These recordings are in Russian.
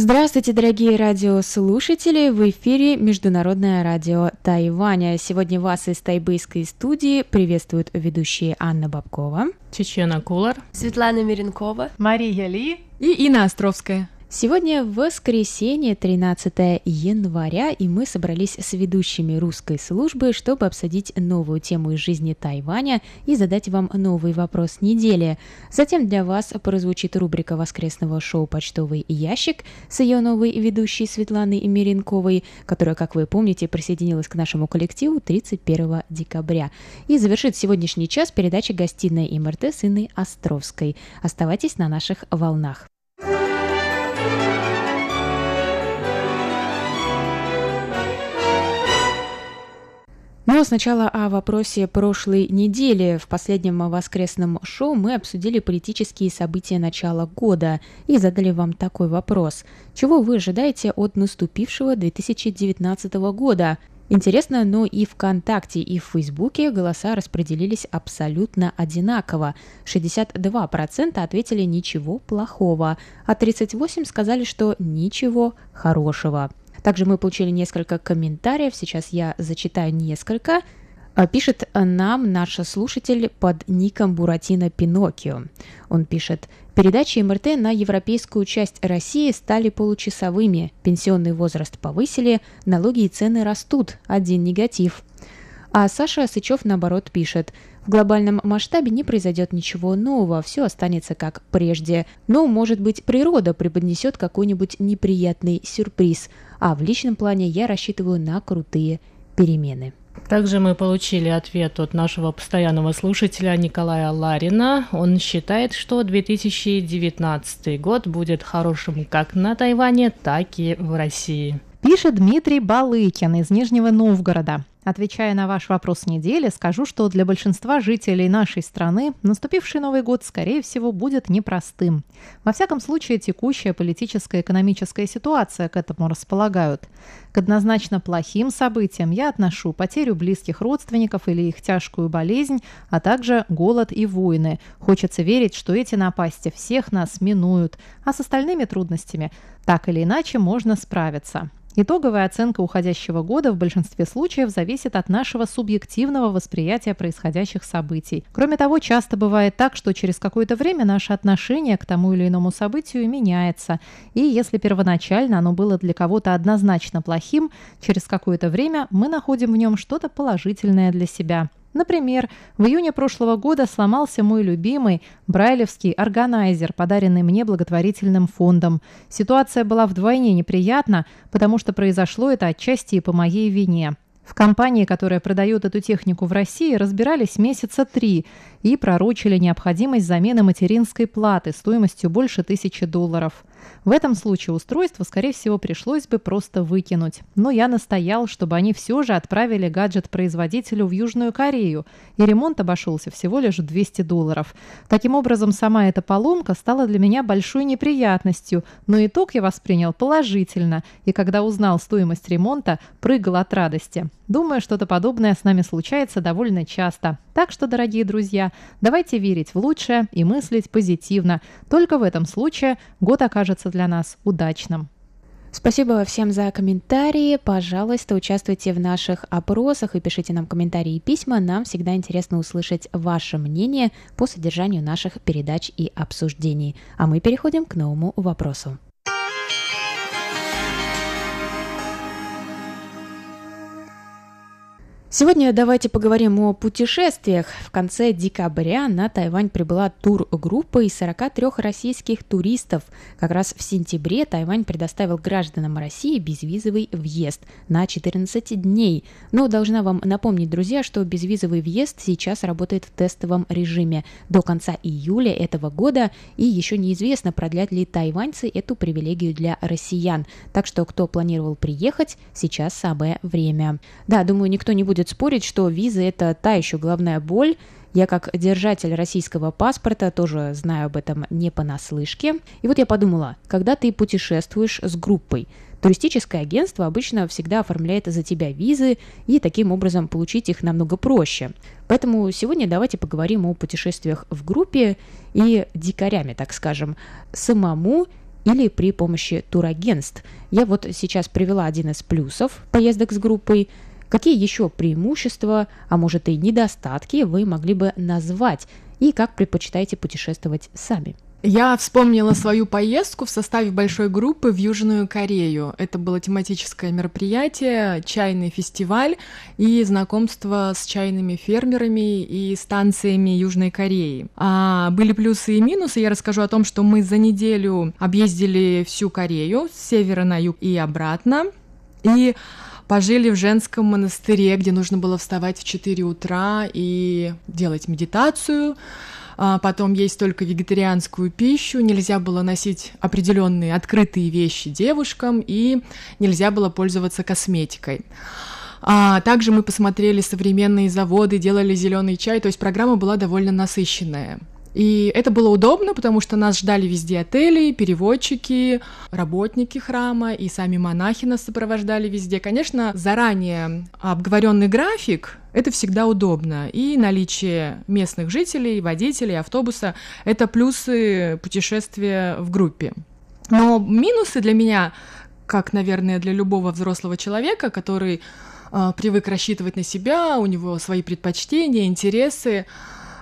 Здравствуйте, дорогие радиослушатели! В эфире Международное радио Тайваня. Сегодня вас из тайбэйской студии приветствуют ведущие Анна Бабкова, Чечена Кулар, Светлана Миренкова, Мария Ли и Инна Островская. Сегодня воскресенье, 13 января, и мы собрались с ведущими русской службы, чтобы обсудить новую тему из жизни Тайваня и задать вам новый вопрос недели. Затем для вас прозвучит рубрика воскресного шоу «Почтовый ящик» с ее новой ведущей Светланой Миренковой, которая, как вы помните, присоединилась к нашему коллективу 31 декабря. И завершит сегодняшний час передача «Гостиная МРТ» с Инной Островской. Оставайтесь на наших волнах. Но сначала о вопросе прошлой недели. В последнем воскресном шоу мы обсудили политические события начала года и задали вам такой вопрос. Чего вы ожидаете от наступившего 2019 года? Интересно, но и ВКонтакте, и в Фейсбуке голоса распределились абсолютно одинаково. 62% ответили «ничего плохого», а 38% сказали, что «ничего хорошего». Также мы получили несколько комментариев, сейчас я зачитаю несколько. А, пишет нам наш слушатель под ником Буратино Пиноккио. Он пишет, передачи МРТ на европейскую часть России стали получасовыми, пенсионный возраст повысили, налоги и цены растут, один негатив. А Саша Сычев, наоборот, пишет, в глобальном масштабе не произойдет ничего нового, все останется как прежде. Но, может быть, природа преподнесет какой-нибудь неприятный сюрприз, а в личном плане я рассчитываю на крутые перемены. Также мы получили ответ от нашего постоянного слушателя Николая Ларина. Он считает, что 2019 год будет хорошим как на Тайване, так и в России. Пишет Дмитрий Балыкин из Нижнего Новгорода. Отвечая на ваш вопрос недели, скажу, что для большинства жителей нашей страны наступивший Новый год, скорее всего, будет непростым. Во всяком случае, текущая политическая и экономическая ситуация к этому располагают. К однозначно плохим событиям я отношу потерю близких родственников или их тяжкую болезнь, а также голод и войны. Хочется верить, что эти напасти всех нас минуют, а с остальными трудностями так или иначе можно справиться. Итоговая оценка уходящего года в большинстве случаев зависит от нашего субъективного восприятия происходящих событий. Кроме того, часто бывает так, что через какое-то время наше отношение к тому или иному событию меняется. И если первоначально оно было для кого-то однозначно плохим, через какое-то время мы находим в нем что-то положительное для себя. Например, в июне прошлого года сломался мой любимый брайлевский органайзер, подаренный мне благотворительным фондом. Ситуация была вдвойне неприятна, потому что произошло это отчасти и по моей вине. В компании, которая продает эту технику в России, разбирались месяца три и пророчили необходимость замены материнской платы стоимостью больше тысячи долларов. В этом случае устройство, скорее всего, пришлось бы просто выкинуть. Но я настоял, чтобы они все же отправили гаджет производителю в Южную Корею, и ремонт обошелся всего лишь в 200 долларов. Таким образом, сама эта поломка стала для меня большой неприятностью, но итог я воспринял положительно, и когда узнал стоимость ремонта, прыгал от радости. Думаю, что-то подобное с нами случается довольно часто. Так что, дорогие друзья, давайте верить в лучшее и мыслить позитивно. Только в этом случае год окажется для нас удачным. Спасибо всем за комментарии. Пожалуйста, участвуйте в наших опросах и пишите нам комментарии и письма. Нам всегда интересно услышать ваше мнение по содержанию наших передач и обсуждений. А мы переходим к новому вопросу. Сегодня давайте поговорим о путешествиях. В конце декабря на Тайвань прибыла тургруппа из 43 российских туристов. Как раз в сентябре Тайвань предоставил гражданам России безвизовый въезд на 14 дней. Но должна вам напомнить, друзья, что безвизовый въезд сейчас работает в тестовом режиме до конца июля этого года, и еще неизвестно, продлят ли тайваньцы эту привилегию для россиян. Так что, кто планировал приехать, сейчас самое время. Да, думаю, никто не будет начинают спорить, что визы – это та еще главная боль, я как держатель российского паспорта тоже знаю об этом не понаслышке. И вот я подумала, когда ты путешествуешь с группой, туристическое агентство обычно всегда оформляет за тебя визы, и таким образом получить их намного проще. Поэтому сегодня давайте поговорим о путешествиях в группе и дикарями, так скажем, самому или при помощи турагентств. Я вот сейчас привела один из плюсов поездок с группой – Какие еще преимущества, а может и недостатки вы могли бы назвать и как предпочитаете путешествовать сами? Я вспомнила свою поездку в составе большой группы в Южную Корею. Это было тематическое мероприятие, чайный фестиваль и знакомство с чайными фермерами и станциями Южной Кореи. А были плюсы и минусы. Я расскажу о том, что мы за неделю объездили всю Корею с севера на юг и обратно. И пожили в женском монастыре, где нужно было вставать в 4 утра и делать медитацию. А потом есть только вегетарианскую пищу, нельзя было носить определенные открытые вещи девушкам и нельзя было пользоваться косметикой. А также мы посмотрели современные заводы, делали зеленый чай, то есть программа была довольно насыщенная. И это было удобно, потому что нас ждали везде отели, переводчики, работники храма и сами монахи нас сопровождали везде. Конечно, заранее обговоренный график это всегда удобно. И наличие местных жителей, водителей, автобуса — это плюсы путешествия в группе. Но минусы для меня, как, наверное, для любого взрослого человека, который э, привык рассчитывать на себя, у него свои предпочтения, интересы,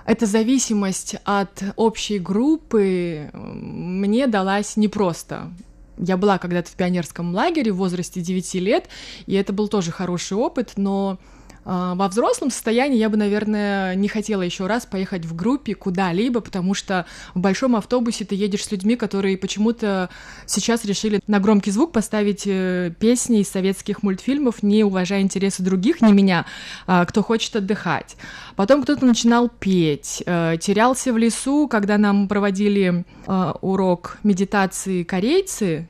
эта зависимость от общей группы мне далась непросто. Я была когда-то в пионерском лагере в возрасте 9 лет, и это был тоже хороший опыт, но во взрослом состоянии я бы, наверное, не хотела еще раз поехать в группе куда-либо, потому что в большом автобусе ты едешь с людьми, которые почему-то сейчас решили на громкий звук поставить э, песни из советских мультфильмов, не уважая интересы других, не меня, а, кто хочет отдыхать. Потом кто-то начинал петь, э, терялся в лесу, когда нам проводили э, урок медитации корейцы,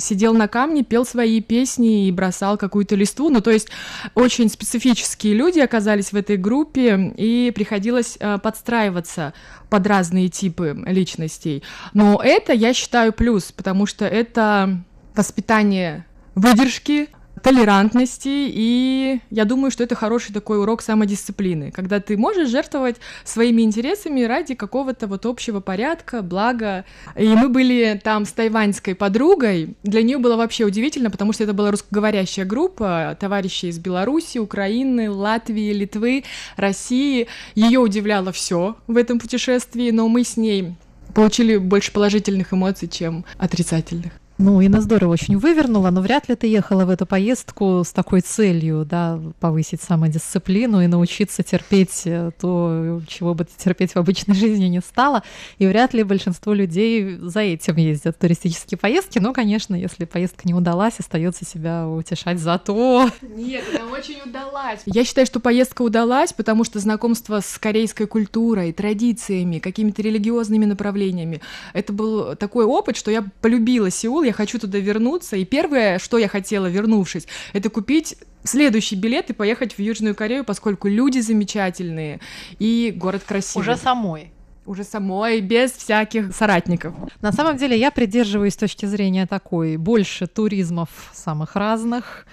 сидел на камне, пел свои песни и бросал какую-то листву. Ну, то есть очень специфические люди оказались в этой группе, и приходилось э, подстраиваться под разные типы личностей. Но это, я считаю, плюс, потому что это воспитание выдержки, толерантности, и я думаю, что это хороший такой урок самодисциплины, когда ты можешь жертвовать своими интересами ради какого-то вот общего порядка, блага. И мы были там с тайваньской подругой, для нее было вообще удивительно, потому что это была русскоговорящая группа, товарищи из Беларуси, Украины, Латвии, Литвы, России. Ее удивляло все в этом путешествии, но мы с ней получили больше положительных эмоций, чем отрицательных. Ну, Инна здорово очень вывернула, но вряд ли ты ехала в эту поездку с такой целью, да, повысить самодисциплину и научиться терпеть э, то, чего бы ты терпеть в обычной жизни не стала. И вряд ли большинство людей за этим ездят в туристические поездки. Но, конечно, если поездка не удалась, остается себя утешать за то. Нет, она очень удалась. Я считаю, что поездка удалась, потому что знакомство с корейской культурой, традициями, какими-то религиозными направлениями, это был такой опыт, что я полюбила Сеул, я хочу туда вернуться. И первое, что я хотела, вернувшись, это купить следующий билет и поехать в Южную Корею, поскольку люди замечательные и город красивый. Уже самой уже самой, без всяких соратников. На самом деле я придерживаюсь точки зрения такой, больше туризмов самых разных,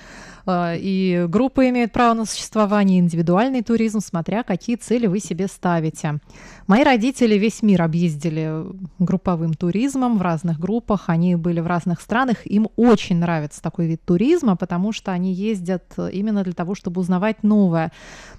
и группы имеют право на существование, индивидуальный туризм, смотря какие цели вы себе ставите. Мои родители весь мир объездили групповым туризмом в разных группах, они были в разных странах, им очень нравится такой вид туризма, потому что они ездят именно для того, чтобы узнавать новое.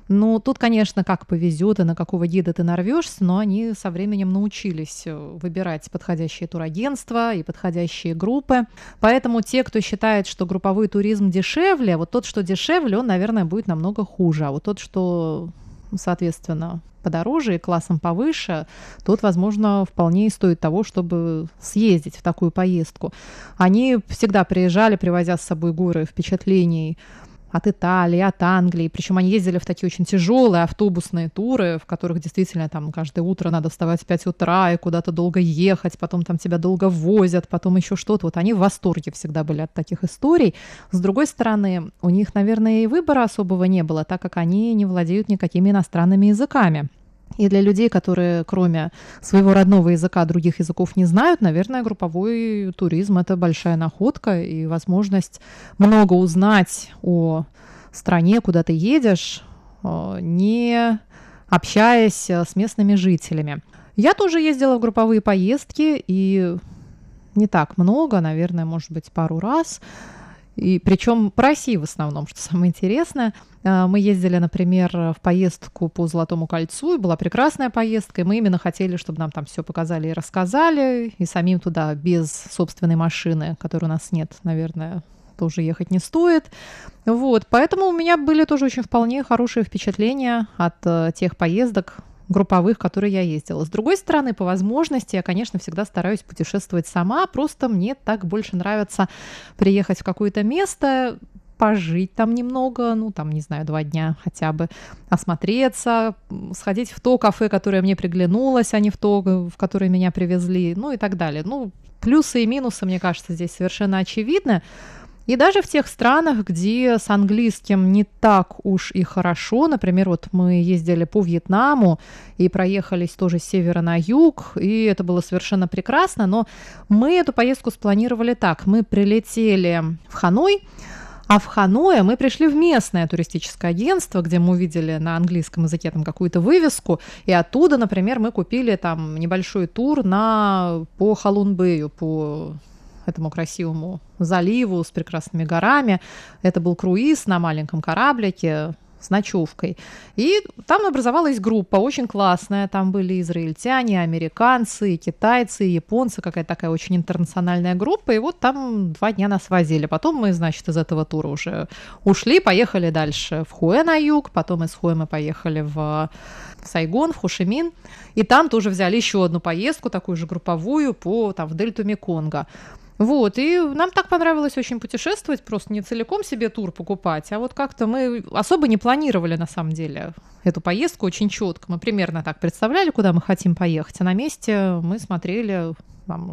Ну, тут, конечно, как повезет и на какого гида ты нарвешься, но они со временем научились выбирать подходящие турагентства и подходящие группы. Поэтому те, кто считает, что групповой туризм дешевле, вот тот, что дешевле, он, наверное, будет намного хуже. А вот тот, что, соответственно, подороже и классом повыше, тот, возможно, вполне и стоит того, чтобы съездить в такую поездку. Они всегда приезжали, привозя с собой горы впечатлений от Италии, от Англии. Причем они ездили в такие очень тяжелые автобусные туры, в которых действительно там каждое утро надо вставать в 5 утра и куда-то долго ехать, потом там тебя долго возят, потом еще что-то. Вот они в восторге всегда были от таких историй. С другой стороны, у них, наверное, и выбора особого не было, так как они не владеют никакими иностранными языками. И для людей, которые кроме своего родного языка других языков не знают, наверное, групповой туризм – это большая находка и возможность много узнать о стране, куда ты едешь, э, не общаясь с местными жителями. Я тоже ездила в групповые поездки, и не так много, наверное, может быть, пару раз. И причем по России в основном, что самое интересное. А, мы ездили, например, в поездку по Золотому кольцу, и была прекрасная поездка, и мы именно хотели, чтобы нам там все показали и рассказали, и самим туда без собственной машины, которой у нас нет, наверное, тоже ехать не стоит. Вот, поэтому у меня были тоже очень вполне хорошие впечатления от э, тех поездок, групповых, которые я ездила. С другой стороны, по возможности, я, конечно, всегда стараюсь путешествовать сама, просто мне так больше нравится приехать в какое-то место, пожить там немного, ну, там, не знаю, два дня хотя бы, осмотреться, сходить в то кафе, которое мне приглянулось, а не в то, в которое меня привезли, ну, и так далее. Ну, плюсы и минусы, мне кажется, здесь совершенно очевидны. И даже в тех странах, где с английским не так уж и хорошо, например, вот мы ездили по Вьетнаму и проехались тоже с севера на юг, и это было совершенно прекрасно, но мы эту поездку спланировали так. Мы прилетели в Ханой, а в Ханое мы пришли в местное туристическое агентство, где мы увидели на английском языке там какую-то вывеску, и оттуда, например, мы купили там небольшой тур на по Халунбэю, по этому красивому заливу с прекрасными горами. Это был круиз на маленьком кораблике с ночевкой. И там образовалась группа очень классная. Там были израильтяне, американцы, китайцы, японцы, какая-то такая очень интернациональная группа. И вот там два дня нас возили. Потом мы, значит, из этого тура уже ушли, поехали дальше в Хуэ на юг. Потом из Хуэ мы поехали в Сайгон, в Хошимин. И там тоже взяли еще одну поездку, такую же групповую, по, там, в дельту Меконга. Вот, и нам так понравилось очень путешествовать, просто не целиком себе тур покупать, а вот как-то мы особо не планировали на самом деле эту поездку очень четко. Мы примерно так представляли, куда мы хотим поехать, а на месте мы смотрели,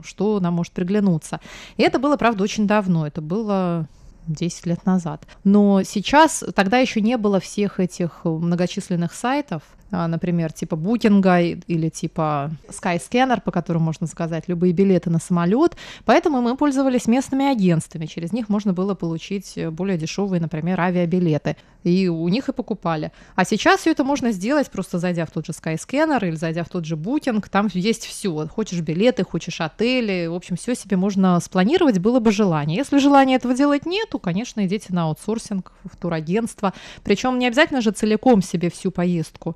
что нам может приглянуться. И это было, правда, очень давно. Это было 10 лет назад. Но сейчас, тогда еще не было всех этих многочисленных сайтов, например, типа букинга или типа Skyscanner, по которому можно заказать любые билеты на самолет. Поэтому мы пользовались местными агентствами. Через них можно было получить более дешевые, например, авиабилеты. И у них и покупали. А сейчас все это можно сделать, просто зайдя в тот же Skyscanner или зайдя в тот же Booking. Там есть все. Хочешь билеты, хочешь отели. В общем, все себе можно спланировать, было бы желание. Если желания этого делать нету, конечно, идите на аутсорсинг, в турагентство. Причем не обязательно же целиком себе всю поездку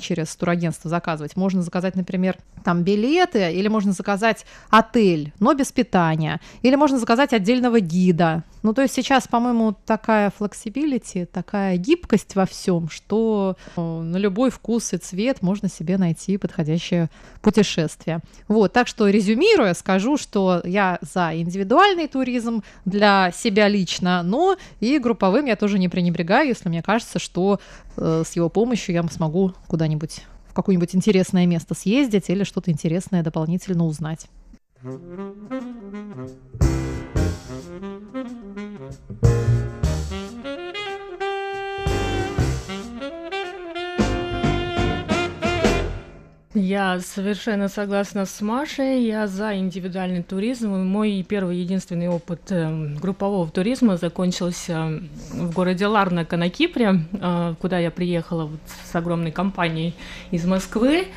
через турагентство заказывать. Можно заказать, например, там билеты, или можно заказать отель, но без питания, или можно заказать отдельного гида. Ну, то есть сейчас, по-моему, такая flexibility, такая гибкость во всем, что э, на любой вкус и цвет можно себе найти подходящее путешествие. Вот, так что резюмируя, скажу, что я за индивидуальный туризм для себя лично, но и групповым я тоже не пренебрегаю, если мне кажется, что э, с его помощью я смогу куда-нибудь в какое-нибудь интересное место съездить или что-то интересное дополнительно узнать. Я совершенно согласна с Машей. Я за индивидуальный туризм. Мой первый единственный опыт э, группового туризма закончился в городе Ларнака на Кипре, э, куда я приехала вот с огромной компанией из Москвы.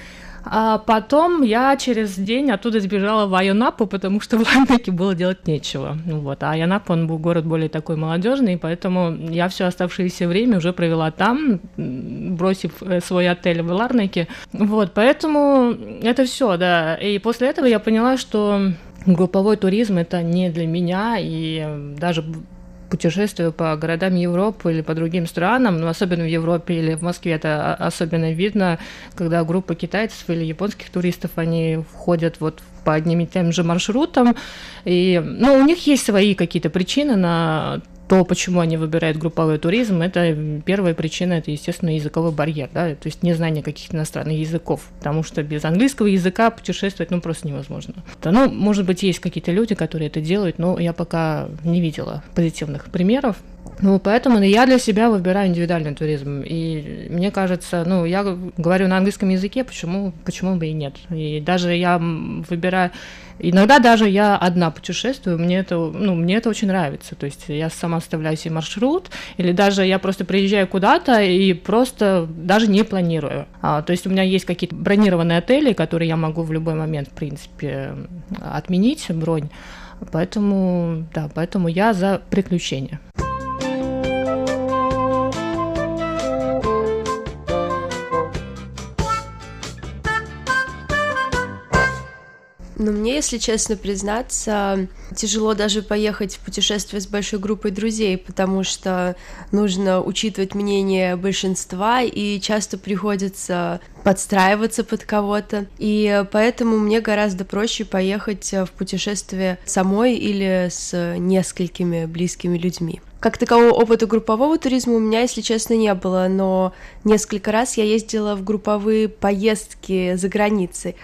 А потом я через день оттуда сбежала в Айонапу, потому что в Ларнаке было делать нечего. Вот. А Айонапа, он был город более такой молодежный, поэтому я все оставшееся время уже провела там, бросив э, свой отель в Ларнаке. Вот, поэтому это все, да. И после этого я поняла, что групповой туризм это не для меня, и даже путешествую по городам Европы или по другим странам, но ну, особенно в Европе или в Москве это особенно видно, когда группа китайцев или японских туристов, они входят вот по одним и тем же маршрутам, и, ну, у них есть свои какие-то причины на то, почему они выбирают групповой туризм, это первая причина, это, естественно, языковой барьер, да, то есть незнание каких-то иностранных языков, потому что без английского языка путешествовать, ну, просто невозможно. Да, ну, может быть, есть какие-то люди, которые это делают, но я пока не видела позитивных примеров, ну, поэтому я для себя выбираю индивидуальный туризм. И мне кажется, ну, я говорю на английском языке, почему, почему бы и нет. И даже я выбираю... Иногда даже я одна путешествую, мне это, ну, мне это очень нравится. То есть я сама оставляю себе маршрут, или даже я просто приезжаю куда-то и просто даже не планирую. А, то есть у меня есть какие-то бронированные отели, которые я могу в любой момент, в принципе, отменить бронь. Поэтому, да, поэтому я за приключения. Но мне, если честно признаться, тяжело даже поехать в путешествие с большой группой друзей, потому что нужно учитывать мнение большинства, и часто приходится подстраиваться под кого-то. И поэтому мне гораздо проще поехать в путешествие самой или с несколькими близкими людьми. Как такового опыта группового туризма у меня, если честно, не было, но несколько раз я ездила в групповые поездки за границей.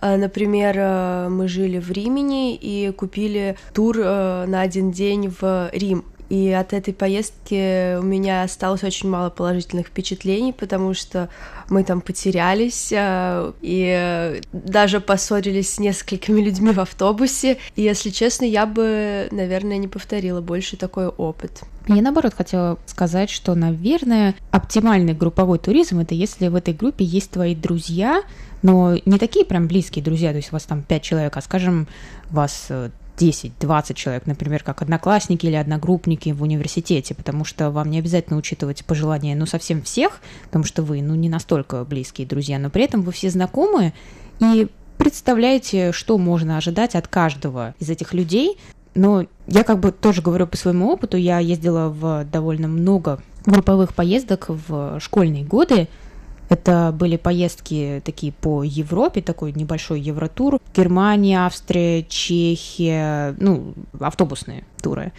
Э, например, э, мы жили в Римени и купили тур э, на один день в Рим. И от этой поездки у меня осталось очень мало положительных впечатлений, потому что мы там потерялись и даже поссорились с несколькими людьми в автобусе. И, если честно, я бы, наверное, не повторила больше такой опыт. Я наоборот хотела сказать, что, наверное, оптимальный групповой туризм это если в этой группе есть твои друзья, но не такие прям близкие друзья, то есть у вас там пять человек, а, скажем, вас 10-20 э, человек, например, как одноклассники или одногруппники в университете, потому что вам не обязательно учитывать пожелания, ну, совсем всех, потому что вы, ну, не настолько близкие друзья, но при этом вы все знакомы, и представляете, что можно ожидать от каждого из этих людей. Но я как бы тоже говорю по своему опыту, я ездила в довольно много групповых поездок в школьные годы, это были поездки такие по Европе, такой небольшой евротур. Германия, Австрия, Чехия, ну, автобусные туры.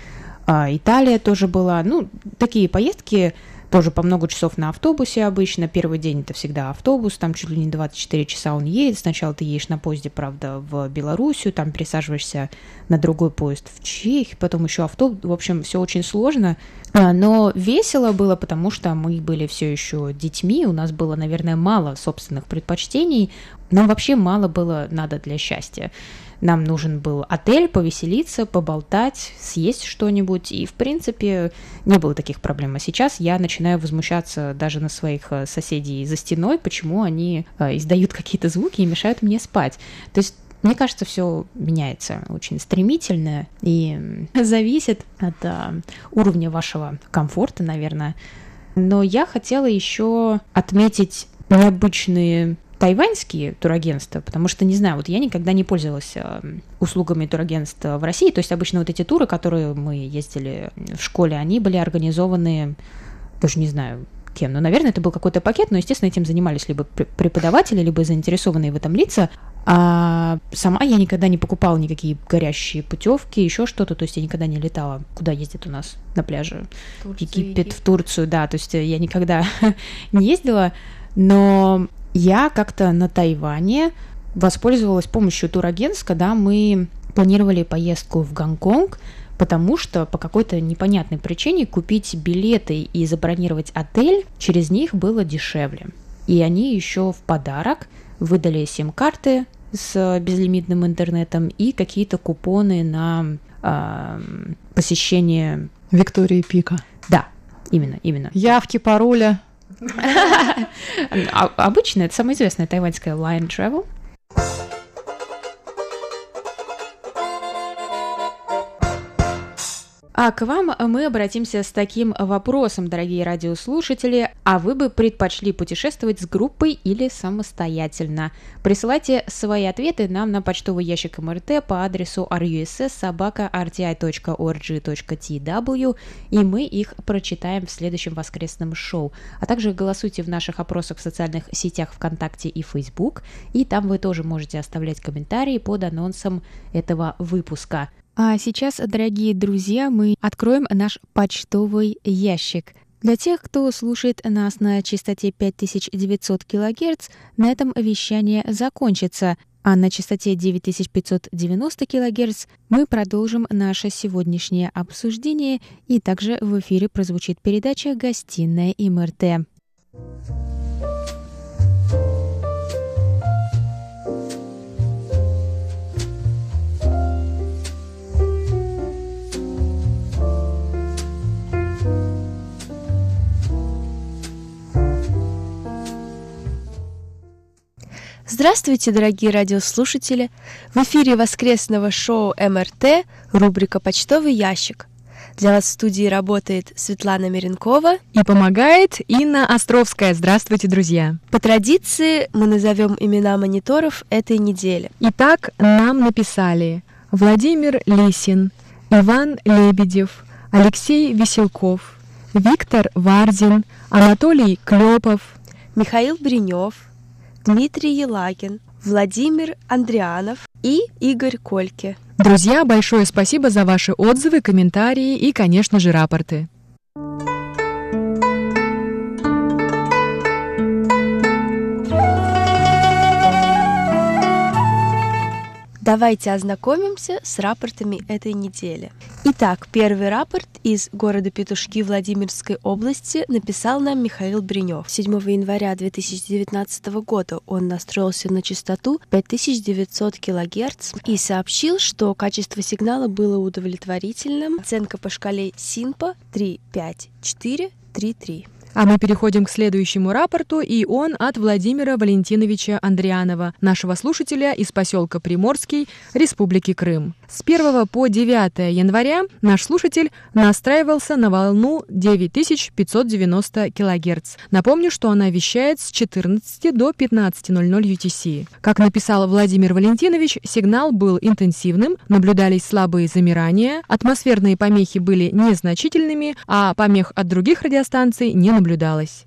А, Италия тоже была. Ну, такие поездки, тоже по много часов на автобусе обычно. Первый день это всегда автобус, там чуть ли не 24 часа он едет. Сначала ты едешь на поезде, правда, в Белоруссию, там пересаживаешься на другой поезд в Чехию, потом еще автобус. В общем, все очень сложно. А, но весело было, потому что мы были все еще детьми, у нас было, наверное, мало собственных предпочтений, нам вообще мало было надо для счастья. Нам нужен был отель, повеселиться, поболтать, съесть что-нибудь. И, в принципе, не было таких проблем. А сейчас я начинаю возмущаться даже на своих э, соседей за стеной, почему они э, издают какие-то звуки и мешают мне спать. То есть мне кажется, все меняется очень стремительно и зависит от а, уровня вашего комфорта, наверное. Но я хотела еще отметить необычные тайваньские турагентства, потому что, не знаю, вот я никогда не пользовалась э, услугами турагентства в России, то есть обычно вот эти туры, которые мы ездили в школе, они были организованы, даже не знаю, кем, но, наверное, это был какой-то пакет, но, естественно, этим занимались либо преподаватели, либо заинтересованные в этом лица, а сама я никогда не покупала никакие горящие путевки, еще что-то, то есть я никогда не летала, куда ездит у нас на пляже, Турцию, Египет, в Турцию, да, то есть я никогда не ездила, но я как-то на Тайване воспользовалась помощью турагентств, когда мы планировали поездку в Гонконг, потому что по какой-то непонятной причине купить билеты и забронировать отель через них было дешевле. И они еще в подарок выдали сим-карты с безлимитным интернетом и какие-то купоны на э, посещение Виктории Пика. Да, именно, именно. Явки, пароля. Обычно это самая известная тайваньская Line Travel. А к вам мы обратимся с таким вопросом, дорогие радиослушатели. А вы бы предпочли путешествовать с группой или самостоятельно? Присылайте свои ответы нам на почтовый ящик МРТ по адресу russ.rti.org.tw, и мы их прочитаем в следующем воскресном шоу. А также голосуйте в наших опросах в социальных сетях ВКонтакте и Facebook, и там вы тоже можете оставлять комментарии под анонсом этого выпуска. А сейчас, дорогие друзья, мы откроем наш почтовый ящик. Для тех, кто слушает нас на частоте 5900 кГц, на этом вещание закончится, а на частоте 9590 кГц мы продолжим наше сегодняшнее обсуждение, и также в эфире прозвучит передача «Гостиная МРТ». Здравствуйте, дорогие радиослушатели! В эфире воскресного шоу МРТ рубрика «Почтовый ящик». Для вас в студии работает Светлана Миренкова. И помогает Инна Островская. Здравствуйте, друзья! По традиции мы назовем имена мониторов этой недели. Итак, нам написали Владимир Лисин, Иван Лебедев, Алексей Веселков, Виктор Варзин, Анатолий Клепов, Михаил Бринев, Дмитрий Елагин, Владимир Андрианов и Игорь Кольке. Друзья, большое спасибо за ваши отзывы, комментарии и, конечно же, рапорты. Давайте ознакомимся с рапортами этой недели. Итак, первый рапорт из города Петушки Владимирской области написал нам Михаил Бринев. 7 января 2019 года он настроился на частоту 5900 кГц и сообщил, что качество сигнала было удовлетворительным. Оценка по шкале СИНПа 35433. А мы переходим к следующему рапорту, и он от Владимира Валентиновича Андрианова, нашего слушателя из поселка Приморский, Республики Крым. С 1 по 9 января наш слушатель настраивался на волну 9590 кГц. Напомню, что она вещает с 14 до 15.00 UTC. Как написал Владимир Валентинович, сигнал был интенсивным, наблюдались слабые замирания, атмосферные помехи были незначительными, а помех от других радиостанций не наблюдалось.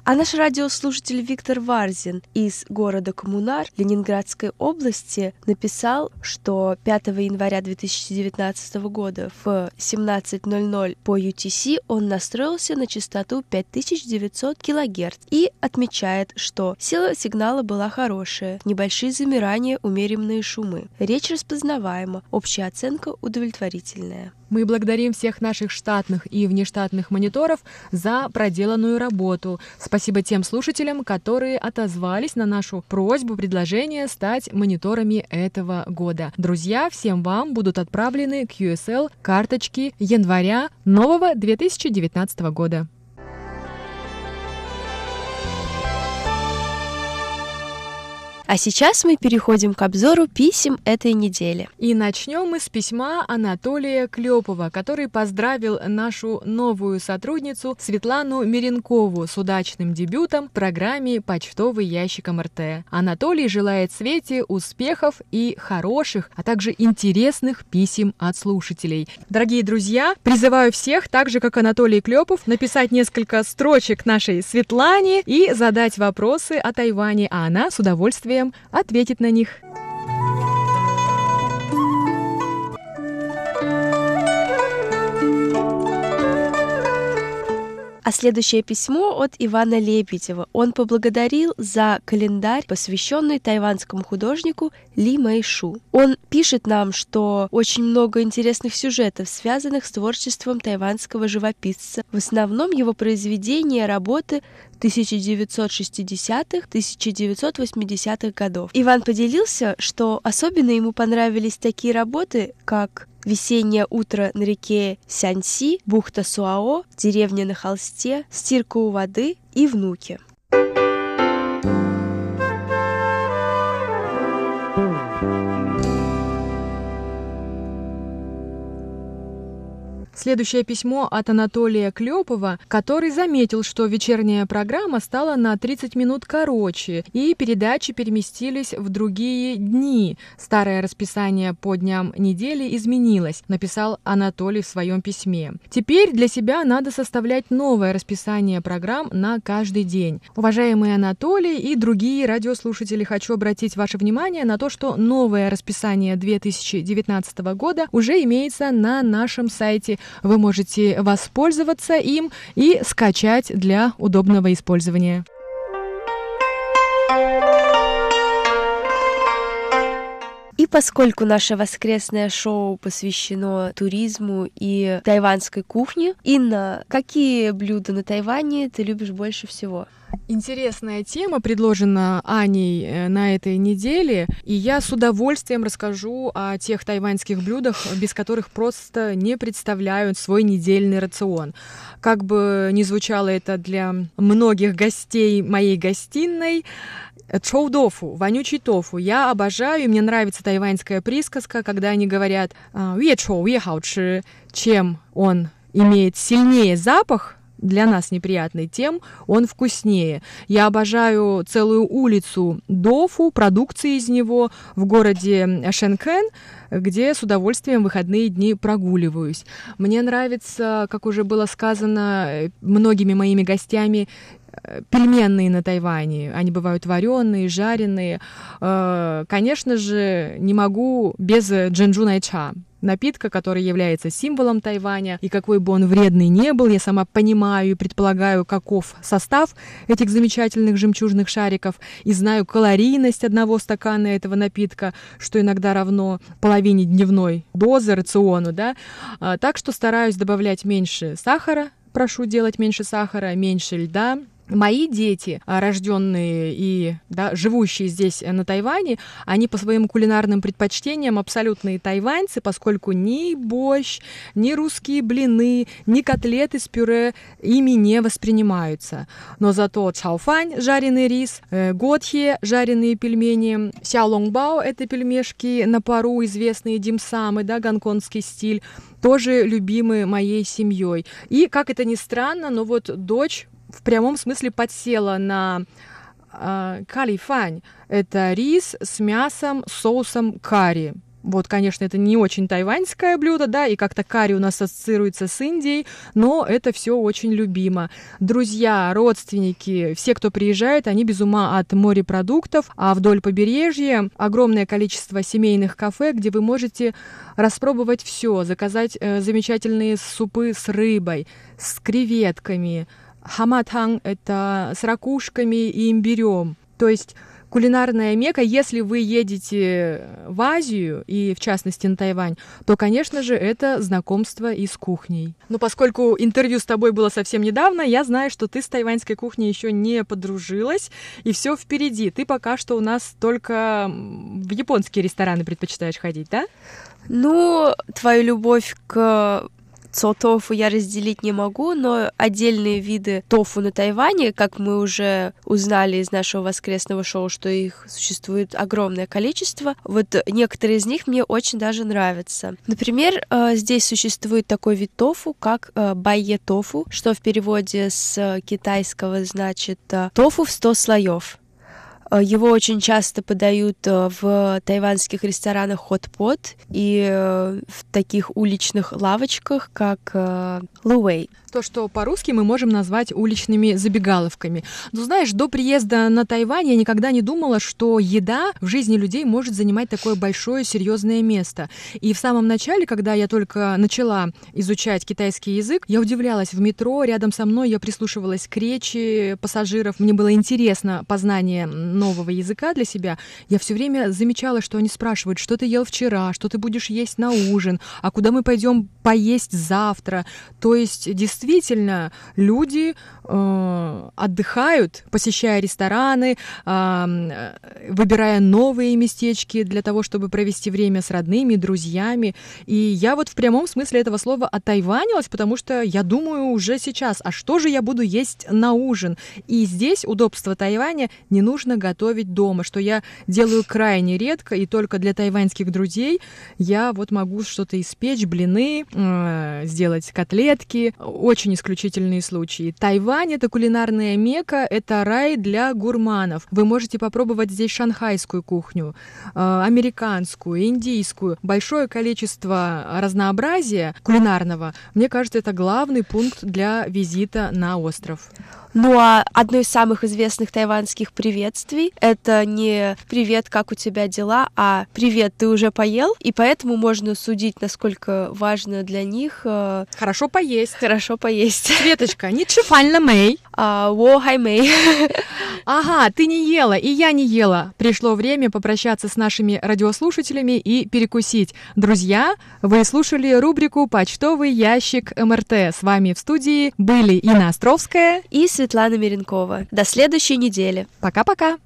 А наш радиослушатель Виктор Варзин из города Коммунар Ленинградской области написал, что 5 января 2019 года в 17.00 по UTC он настроился на частоту 5900 кГц и отмечает, что сила сигнала была хорошая, небольшие замирания, умеренные шумы. Речь распознаваема, общая оценка удовлетворительная. Мы благодарим всех наших штатных и внештатных мониторов за проделанную работу. Спасибо тем слушателям, которые отозвались на нашу просьбу, предложение стать мониторами этого года. Друзья, всем вам будут отправлены QSL карточки января нового 2019 года. А сейчас мы переходим к обзору писем этой недели. И начнем мы с письма Анатолия Клепова, который поздравил нашу новую сотрудницу Светлану Миренкову с удачным дебютом в программе «Почтовый ящик МРТ». Анатолий желает Свете успехов и хороших, а также интересных писем от слушателей. Дорогие друзья, призываю всех, так же как Анатолий Клепов, написать несколько строчек нашей Светлане и задать вопросы о Тайване, а она с удовольствием ответит на них. А следующее письмо от Ивана Лебедева. Он поблагодарил за календарь, посвященный тайванскому художнику Ли Мэйшу. Он пишет нам, что очень много интересных сюжетов, связанных с творчеством тайванского живописца. В основном его произведения, работы 1960-1980-х годов. Иван поделился, что особенно ему понравились такие работы, как Весеннее утро на реке Сяньси, бухта Суао, деревня на холсте, стирка у воды и внуки. Следующее письмо от Анатолия Клепова, который заметил, что вечерняя программа стала на 30 минут короче, и передачи переместились в другие дни. Старое расписание по дням недели изменилось, написал Анатолий в своем письме. Теперь для себя надо составлять новое расписание программ на каждый день. Уважаемый Анатолий и другие радиослушатели, хочу обратить ваше внимание на то, что новое расписание 2019 года уже имеется на нашем сайте вы можете воспользоваться им и скачать для удобного использования. Поскольку наше воскресное шоу посвящено туризму и тайванской кухне, Инна, какие блюда на Тайване ты любишь больше всего? Интересная тема предложена Аней э, на этой неделе, и я с удовольствием расскажу о тех тайваньских блюдах, без которых просто не представляют свой недельный рацион. Как бы ни звучало это для многих гостей моей гостиной, Чоу-дофу, вонючий тофу. Я обожаю, мне нравится тайваньская присказка, когда они говорят «Ве чоу, ве чем он имеет сильнее запах, для нас неприятный, тем он вкуснее. Я обожаю целую улицу дофу, продукции из него в городе Шенкен, где с удовольствием выходные дни прогуливаюсь. Мне нравится, как уже было сказано э, многими моими гостями, пельменные на Тайване. Они бывают вареные, жареные. Э, конечно же, не могу без джинджу найча напитка, который является символом Тайваня, и какой бы он вредный не был, я сама понимаю и предполагаю, каков состав этих замечательных жемчужных шариков, и знаю калорийность одного стакана этого напитка, что иногда равно половине дневной дозы рациону, да, а, так что стараюсь добавлять меньше сахара, прошу делать меньше сахара, меньше льда, Мои дети, а, рожденные и да, живущие здесь э, на Тайване, они по своим кулинарным предпочтениям абсолютные тайваньцы, поскольку ни борщ, ни русские блины, ни котлеты с пюре ими не воспринимаются. Но зато чауфань, жареный рис, э, готхе, жареные пельмени, сяолонгбао, это пельмешки на пару, известные димсамы, да, гонконгский стиль, тоже любимы моей семьей. И, как это ни странно, но вот дочь в прямом смысле подсела на э, калифань. Это рис с мясом, соусом карри. Вот, конечно, это не очень тайваньское блюдо, да, и как-то карри у нас ассоциируется с Индией, но это все очень любимо. Друзья, родственники, все, кто приезжает, они без ума от морепродуктов, а вдоль побережья огромное количество семейных кафе, где вы можете распробовать все, заказать э, замечательные супы с рыбой, с креветками, Хаматанг — это с ракушками и имбирем. То есть кулинарная мека, если вы едете в Азию и, в частности, на Тайвань, то, конечно же, это знакомство и с кухней. Но поскольку интервью с тобой было совсем недавно, я знаю, что ты с тайваньской кухней еще не подружилась, и все впереди. Ты пока что у нас только в японские рестораны предпочитаешь ходить, да? Ну, твою любовь к тофу я разделить не могу, но отдельные виды тофу на Тайване, как мы уже узнали из нашего воскресного шоу, что их существует огромное количество, вот некоторые из них мне очень даже нравятся. Например, э, здесь существует такой вид тофу, как э, байе тофу, что в переводе с китайского значит э, тофу в 100 слоев. Э, его очень часто подают э, в тайваньских ресторанах хот-пот и э, в таких уличных лавочках, как Луэй. То, что по-русски мы можем назвать уличными забегаловками. Но знаешь, до приезда на Тайвань я никогда не думала, что еда в жизни людей может занимать такое большое, серьезное место. И в самом начале, когда я только начала изучать китайский язык, я удивлялась в метро, рядом со мной я прислушивалась к речи пассажиров. Мне было интересно познание нового языка для себя. Я все время замечала, что они спрашивают, что ты ел вчера, что ты будешь есть на ужин, а куда мы пойдем поесть завтра. То есть, действительно, люди э, отдыхают, посещая рестораны, э, выбирая новые местечки для того, чтобы провести время с родными, друзьями. И я вот в прямом смысле этого слова отайванилась, потому что я думаю уже сейчас, а что же я буду есть на ужин? И здесь удобство Тайваня не нужно готовить дома, что я делаю крайне редко, и только для тайваньских друзей я вот могу что-то испечь, блины, э, сделать котлетки. Очень исключительные случаи. Тайвань — это кулинарная мека, это рай для гурманов. Вы можете попробовать здесь шанхайскую кухню, э, американскую, индийскую. Большое количество разнообразия кулинарного. Мне кажется, это главный пункт для визита на остров. Ну а одно из самых известных тайваньских приветствий — это не «Привет, как у тебя дела?», а «Привет, ты уже поел?» И поэтому можно судить, насколько важно для них... Э, хорошо поесть. Хорошо поесть. Светочка, не чифально мэй. А, во хай мэй. Ага, ты не ела, и я не ела. Пришло время попрощаться с нашими радиослушателями и перекусить. Друзья, вы слушали рубрику «Почтовый ящик МРТ». С вами в студии были Инна Островская и Светлана Миренкова. До следующей недели. Пока-пока.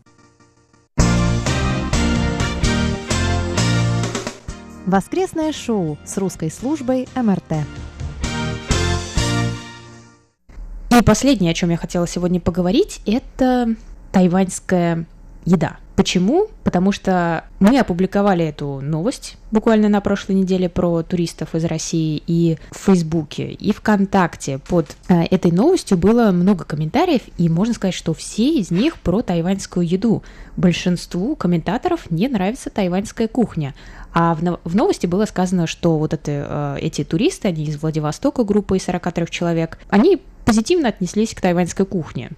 Воскресное шоу с русской службой МРТ. И последнее, о чем я хотела сегодня поговорить, это тайваньская еда. Почему? Потому что мы опубликовали эту новость буквально на прошлой неделе про туристов из России и в Фейсбуке, и ВКонтакте. Под э, этой новостью было много комментариев, и можно сказать, что все из них про тайваньскую еду. Большинству комментаторов не нравится тайваньская кухня. А в, в новости было сказано, что вот это, э, эти туристы, они из Владивостока, группа из 43 человек, они позитивно отнеслись к тайваньской кухне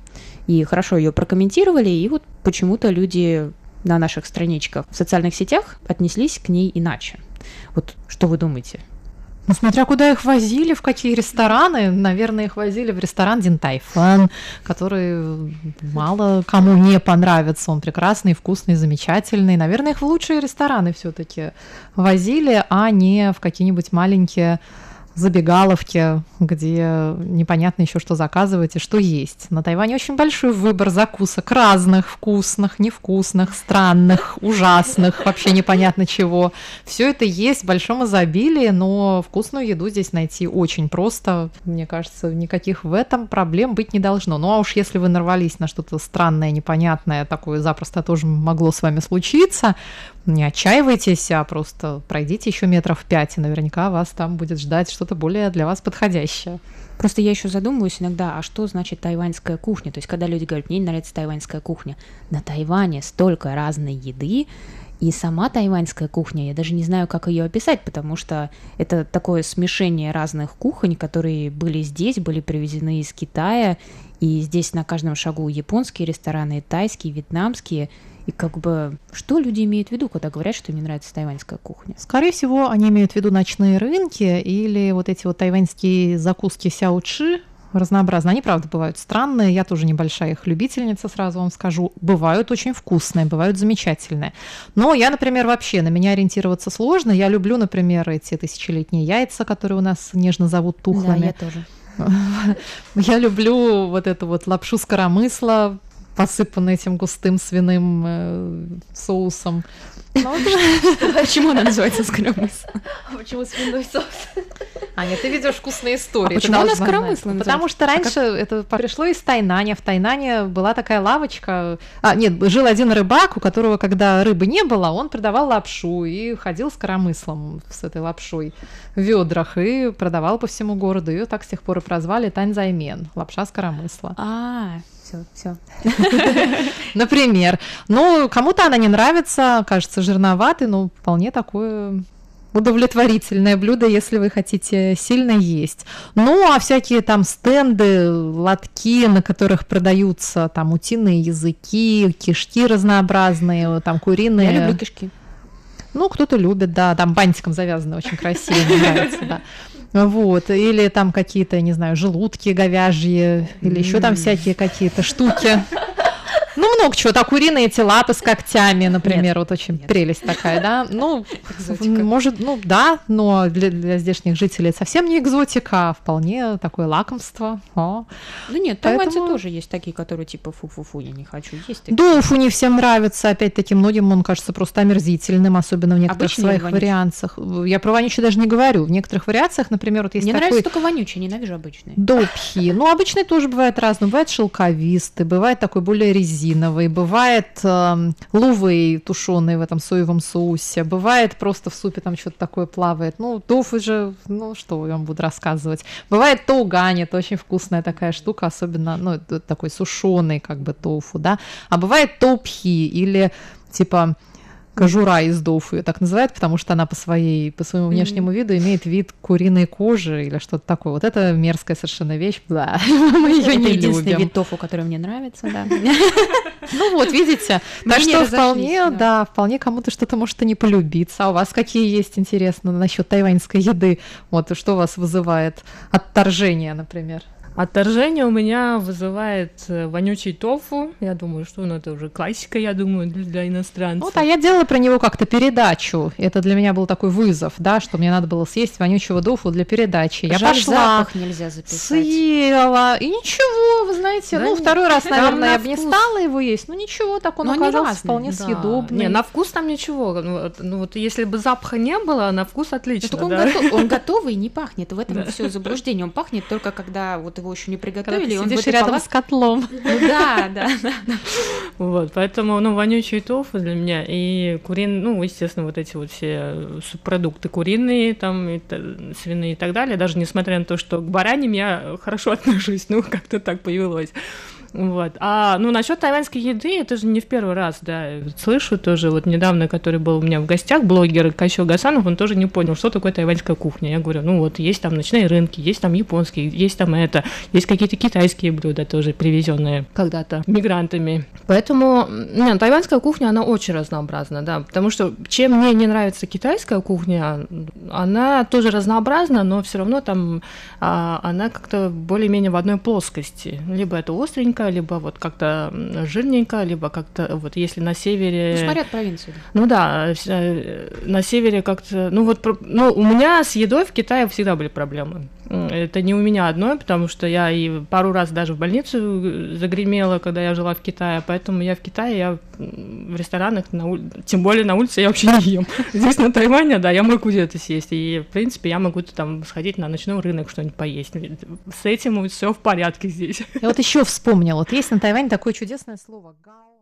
и хорошо ее прокомментировали, и вот почему-то люди на наших страничках в социальных сетях отнеслись к ней иначе. Вот что вы думаете? Ну, смотря куда их возили, в какие рестораны. Наверное, их возили в ресторан Дин Тайфан, который мало кому не понравится. Он прекрасный, вкусный, замечательный. Наверное, их в лучшие рестораны все таки возили, а не в какие-нибудь маленькие забегаловке, где непонятно еще что заказывать и что есть. На Тайване очень большой выбор закусок разных, вкусных, невкусных, странных, ужасных, вообще непонятно чего. Все это есть в большом изобилии, но вкусную еду здесь найти очень просто. Мне кажется, никаких в этом проблем быть не должно. Ну а уж если вы нарвались на что-то странное, непонятное, такое запросто тоже могло с вами случиться, не отчаивайтесь, а просто пройдите еще метров пять, и наверняка вас там будет ждать что-то более для вас подходящее. Просто я еще задумываюсь иногда, а что значит тайваньская кухня? То есть, когда люди говорят, мне не нравится тайваньская кухня, на Тайване столько разной еды, и сама тайваньская кухня, я даже не знаю, как ее описать, потому что это такое смешение разных кухонь, которые были здесь, были привезены из Китая, и здесь на каждом шагу японские рестораны, тайские, вьетнамские, и как бы, что люди имеют в виду, когда говорят, что им не нравится тайваньская кухня? Скорее всего, они имеют в виду ночные рынки или вот эти вот тайваньские закуски сяучи, разнообразно. Они, правда, бывают странные. Я тоже небольшая их любительница, сразу вам скажу. Бывают очень вкусные, бывают замечательные. Но я, например, вообще на меня ориентироваться сложно. Я люблю, например, эти тысячелетние яйца, которые у нас нежно зовут тухлыми. Да, я тоже. Я люблю вот эту вот лапшу с коромысла, посыпанный этим густым свиным э, соусом. Ну, почему она называется скоромысл? А почему свиной соус? Аня, ты ведешь вкусные истории. А почему она скоромысл Потому что раньше это пришло из Тайнаня. В Тайнане была такая лавочка. А, нет, жил один рыбак, у которого, когда рыбы не было, он продавал лапшу и ходил с коромыслом с этой лапшой в ведрах и продавал по всему городу. Ее так с тех пор и прозвали Таньзаймен, лапша с коромысла. А, все, все. Например. Ну, кому-то она не нравится, кажется жирноватой, но вполне такое удовлетворительное блюдо, если вы хотите сильно есть. Ну, а всякие там стенды, лотки, на которых продаются там утиные языки, кишки разнообразные, там куриные. Я люблю кишки. Ну, кто-то любит, да, там бантиком завязаны, очень красиво, нравится, да. Вот, или там какие-то, не знаю, желудки говяжьи, или еще там всякие какие-то штуки. Ну, много чего. Так, куриные лапы с когтями, например, вот очень прелесть такая, да. Ну, может, ну, да, но для, для здешних жителей совсем не экзотика, а вполне такое лакомство. О. Ну нет, тайваньцы тоже есть такие, которые типа фу-фу-фу, я не хочу есть. Доуфу не всем нравится, опять-таки, многим он кажется просто омерзительным, особенно в некоторых своих вариациях. Я про вонючий даже не говорю. В некоторых вариациях, например, вот есть Мне такой... нравится только вонючий, ненавижу обычный. Допхи. Ну, обычный тоже бывает разный. Бывает шелковистый, бывает такой более резиновый, бывает э, лувей тушеный в этом соевом соусе, бывает просто в супе там что-то такое плавает. Ну, тофу же, ну, что я вам буду рассказывать. Бывает тоугани, это очень вкусная такая штука, особенно, ну, такой сушеный как бы тофу, да. А бывает топхи или типа кожура из дофу, ее так называют, потому что она по, своей, по своему внешнему виду имеет вид куриной кожи или что-то такое. Вот это мерзкая совершенно вещь, да, мы ее не единственный вид тофу, который мне нравится, да. Ну вот, видите, так что вполне, да, вполне кому-то что-то может и не полюбиться. А у вас какие есть, интересно, насчет тайваньской еды? Вот, что вас вызывает отторжение, например? Отторжение у меня вызывает э, вонючий тофу. Я думаю, что ну, это уже классика, я думаю, для иностранцев. Вот, а я делала про него как-то передачу. Это для меня был такой вызов, да, что мне надо было съесть вонючего тофу для передачи. Я Жаль, пошла, запах нельзя записать. съела, и ничего, вы знаете, да ну, второй раз, наверное, я бы не стала его есть, но ничего, так он Но оказался вполне да. съедобный. Не, на вкус там ничего. Ну вот, ну, вот если бы запаха не было, на вкус отлично. Он, готов, он готовый не пахнет. В этом все заблуждение. Он пахнет только когда вот его его еще не приготовили, и он будет рядом палат... с котлом. Ну да, да, да. Вот, поэтому, ну, вонючий тофу для меня и куриный, ну, естественно, вот эти вот все субпродукты куриные, там, и, свиные и так далее, даже несмотря на то, что к бараням я хорошо отношусь, ну, как-то так повелось. Вот. А, ну, насчет тайваньской еды, это же не в первый раз, да. Слышу тоже, вот недавно, который был у меня в гостях, блогер Кащо Гасанов, он тоже не понял, что такое тайваньская кухня. Я говорю, ну, вот есть там ночные рынки, есть там японские, есть там это, есть какие-то китайские блюда тоже привезенные когда-то мигрантами. Поэтому, нет, тайваньская кухня, она очень разнообразна, да, потому что чем мне не нравится китайская кухня, она тоже разнообразна, но все равно там а, она как-то более-менее в одной плоскости. Либо это либо вот как-то жирненько, либо как-то вот если на севере... Ну, смотря провинцию. Ну да, э, на севере как-то... Ну вот, ну у меня с едой в Китае всегда были проблемы. Это не у меня одной, потому что я и пару раз даже в больницу загремела, когда я жила в Китае, поэтому я в Китае, я в ресторанах, на ули... тем более на улице я вообще не ем. Здесь на Тайване, да, я могу где-то съесть, и, в принципе, я могу там сходить на ночной рынок что-нибудь поесть. С этим все в порядке здесь. Я вот еще вспомнила, вот есть на Тайване такое чудесное слово «гао».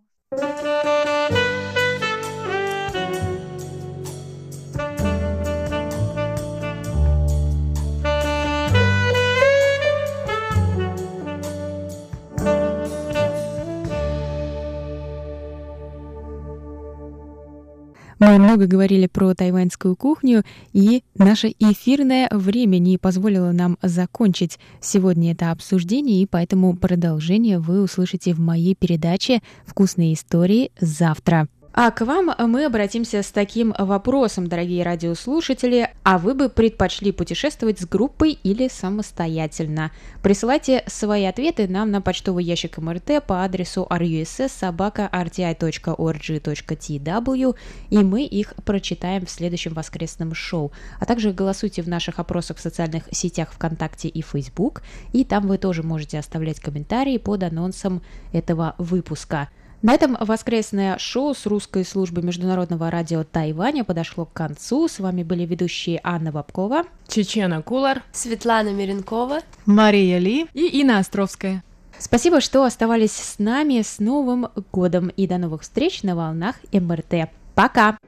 Мы много говорили про тайваньскую кухню, и наше эфирное время не позволило нам закончить сегодня это обсуждение, и поэтому продолжение вы услышите в моей передаче «Вкусные истории» завтра. А к вам мы обратимся с таким вопросом, дорогие радиослушатели. А вы бы предпочли путешествовать с группой или самостоятельно? Присылайте свои ответы нам на почтовый ящик МРТ по адресу russsobaka.rti.org.tw и мы их прочитаем в следующем воскресном шоу. А также голосуйте в наших опросах в социальных сетях ВКонтакте и Facebook, и там вы тоже можете оставлять комментарии под анонсом этого выпуска. На этом воскресное шоу с русской службы международного радио Тайваня подошло к концу. С вами были ведущие Анна Бабкова, Чечена Кулар, Светлана Миренкова, Мария Ли и Инна Островская. Спасибо, что оставались с нами. С Новым годом и до новых встреч на волнах МРТ. Пока!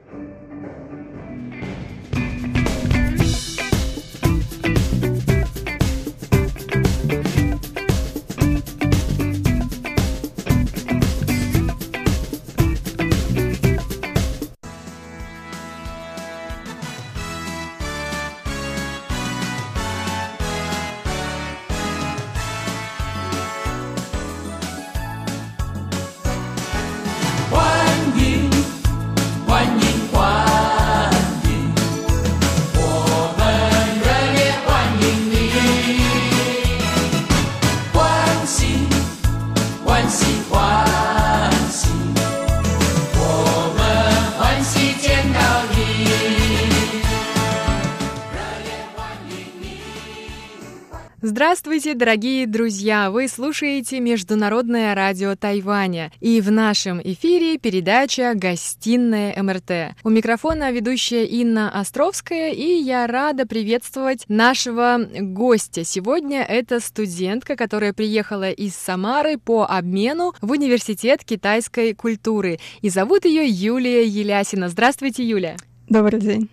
Здравствуйте, дорогие друзья! Вы слушаете Международное радио Тайваня. И в нашем эфире передача «Гостиная МРТ». У микрофона ведущая Инна Островская, и я рада приветствовать нашего гостя. Сегодня это студентка, которая приехала из Самары по обмену в Университет китайской культуры. И зовут ее Юлия Елясина. Здравствуйте, Юля! Добрый день!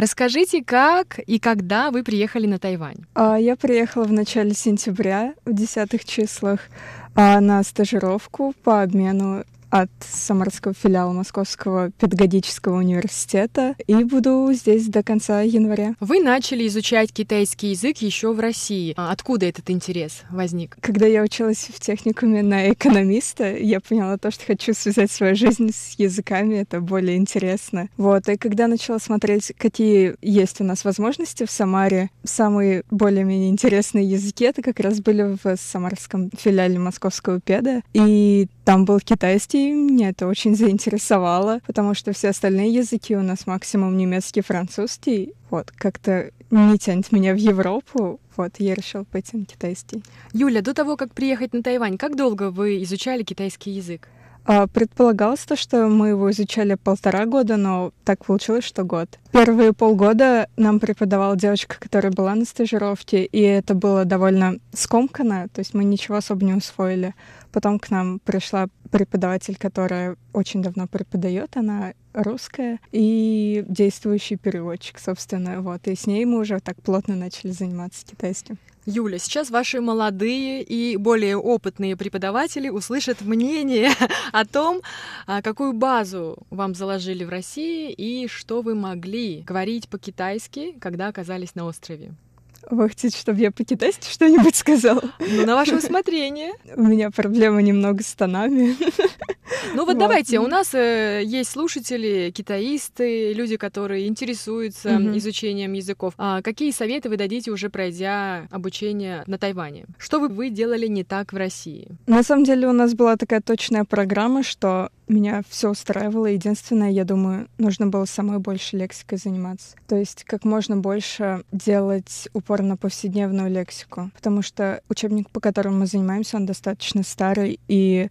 Расскажите, как и когда вы приехали на Тайвань? А, я приехала в начале сентября, в десятых числах, а, на стажировку по обмену от Самарского филиала Московского педагогического университета и буду здесь до конца января. Вы начали изучать китайский язык еще в России. А откуда этот интерес возник? Когда я училась в техникуме на экономиста, я поняла то, что хочу связать свою жизнь с языками, это более интересно. Вот, и когда начала смотреть, какие есть у нас возможности в Самаре, самые более-менее интересные языки, это как раз были в самарском филиале Московского педа, и там был китайский, меня это очень заинтересовало, потому что все остальные языки у нас максимум немецкий, французский. Вот, как-то не тянет меня в Европу, вот, я решила пойти на китайский. Юля, до того, как приехать на Тайвань, как долго вы изучали китайский язык? А, предполагалось то, что мы его изучали полтора года, но так получилось, что год. Первые полгода нам преподавала девочка, которая была на стажировке, и это было довольно скомканно, то есть мы ничего особо не усвоили. Потом к нам пришла преподаватель, которая очень давно преподает, она русская, и действующий переводчик, собственно, вот. И с ней мы уже так плотно начали заниматься китайским. Юля, сейчас ваши молодые и более опытные преподаватели услышат мнение о том, а, какую базу вам заложили в России и что вы могли говорить по-китайски, когда оказались на острове. Вы хотите, чтобы я по-китайски что-нибудь сказала? Ну, на ваше усмотрение. У меня проблема немного с тонами. Ну вот, вот. давайте, у нас э, есть слушатели, китаисты, люди, которые интересуются изучением языков. А какие советы вы дадите, уже пройдя обучение на Тайване? Что бы вы делали не так в России? На самом деле у нас была такая точная программа, что меня все устраивало. Единственное, я думаю, нужно было самой больше лексикой заниматься. То есть как можно больше делать упор на повседневную лексику. Потому что учебник, по которому мы занимаемся, он достаточно старый, и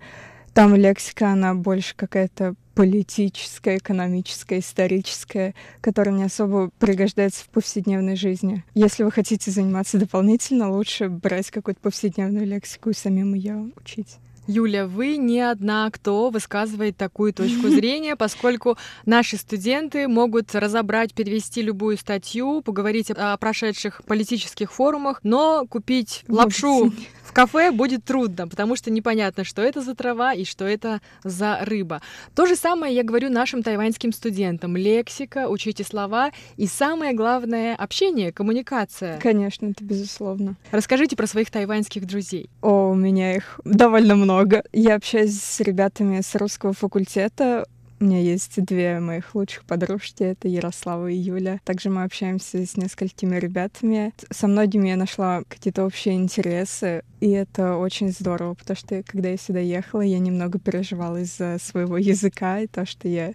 там лексика, она больше какая-то политическая, экономическая, историческая, которая не особо пригождается в повседневной жизни. Если вы хотите заниматься дополнительно, лучше брать какую-то повседневную лексику и самим ее учить. Юля, вы не одна, кто высказывает такую точку зрения, поскольку наши студенты могут разобрать, перевести любую статью, поговорить о прошедших политических форумах, но купить лапшу в кафе будет трудно, потому что непонятно, что это за трава и что это за рыба. То же самое я говорю нашим тайваньским студентам. Лексика, учите слова и самое главное — общение, коммуникация. Конечно, это безусловно. Расскажите про своих тайваньских друзей. О, у меня их довольно много. Я общаюсь с ребятами с русского факультета, у меня есть две моих лучших подружки, это Ярослава и Юля. Также мы общаемся с несколькими ребятами. Со многими я нашла какие-то общие интересы, и это очень здорово, потому что когда я сюда ехала, я немного переживала из-за своего языка и то, что я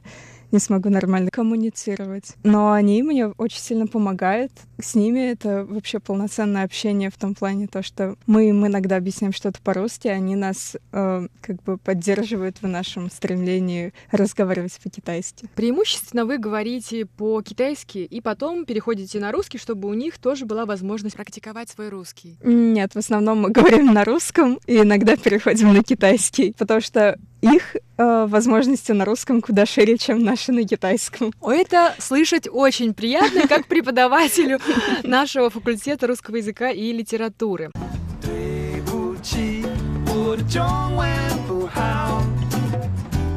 не смогу нормально коммуницировать. Но они мне очень сильно помогают. С ними это вообще полноценное общение в том плане, то, что мы им иногда объясняем что-то по-русски, они нас э, как бы поддерживают в нашем стремлении разговаривать по-китайски. Преимущественно вы говорите по-китайски и потом переходите на русский, чтобы у них тоже была возможность практиковать свой русский. Нет, в основном мы говорим на русском и иногда переходим на китайский, потому что их э, возможности на русском куда шире, чем наши на китайском. Это слышать очень приятно, как преподавателю нашего факультета русского языка и литературы.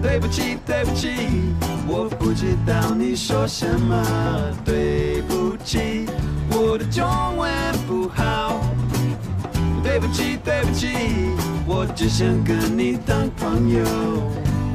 对不起，对不起，我不知道你说什么。对不起，我的中文不好。 对不起，对不起，我只想跟你当朋友。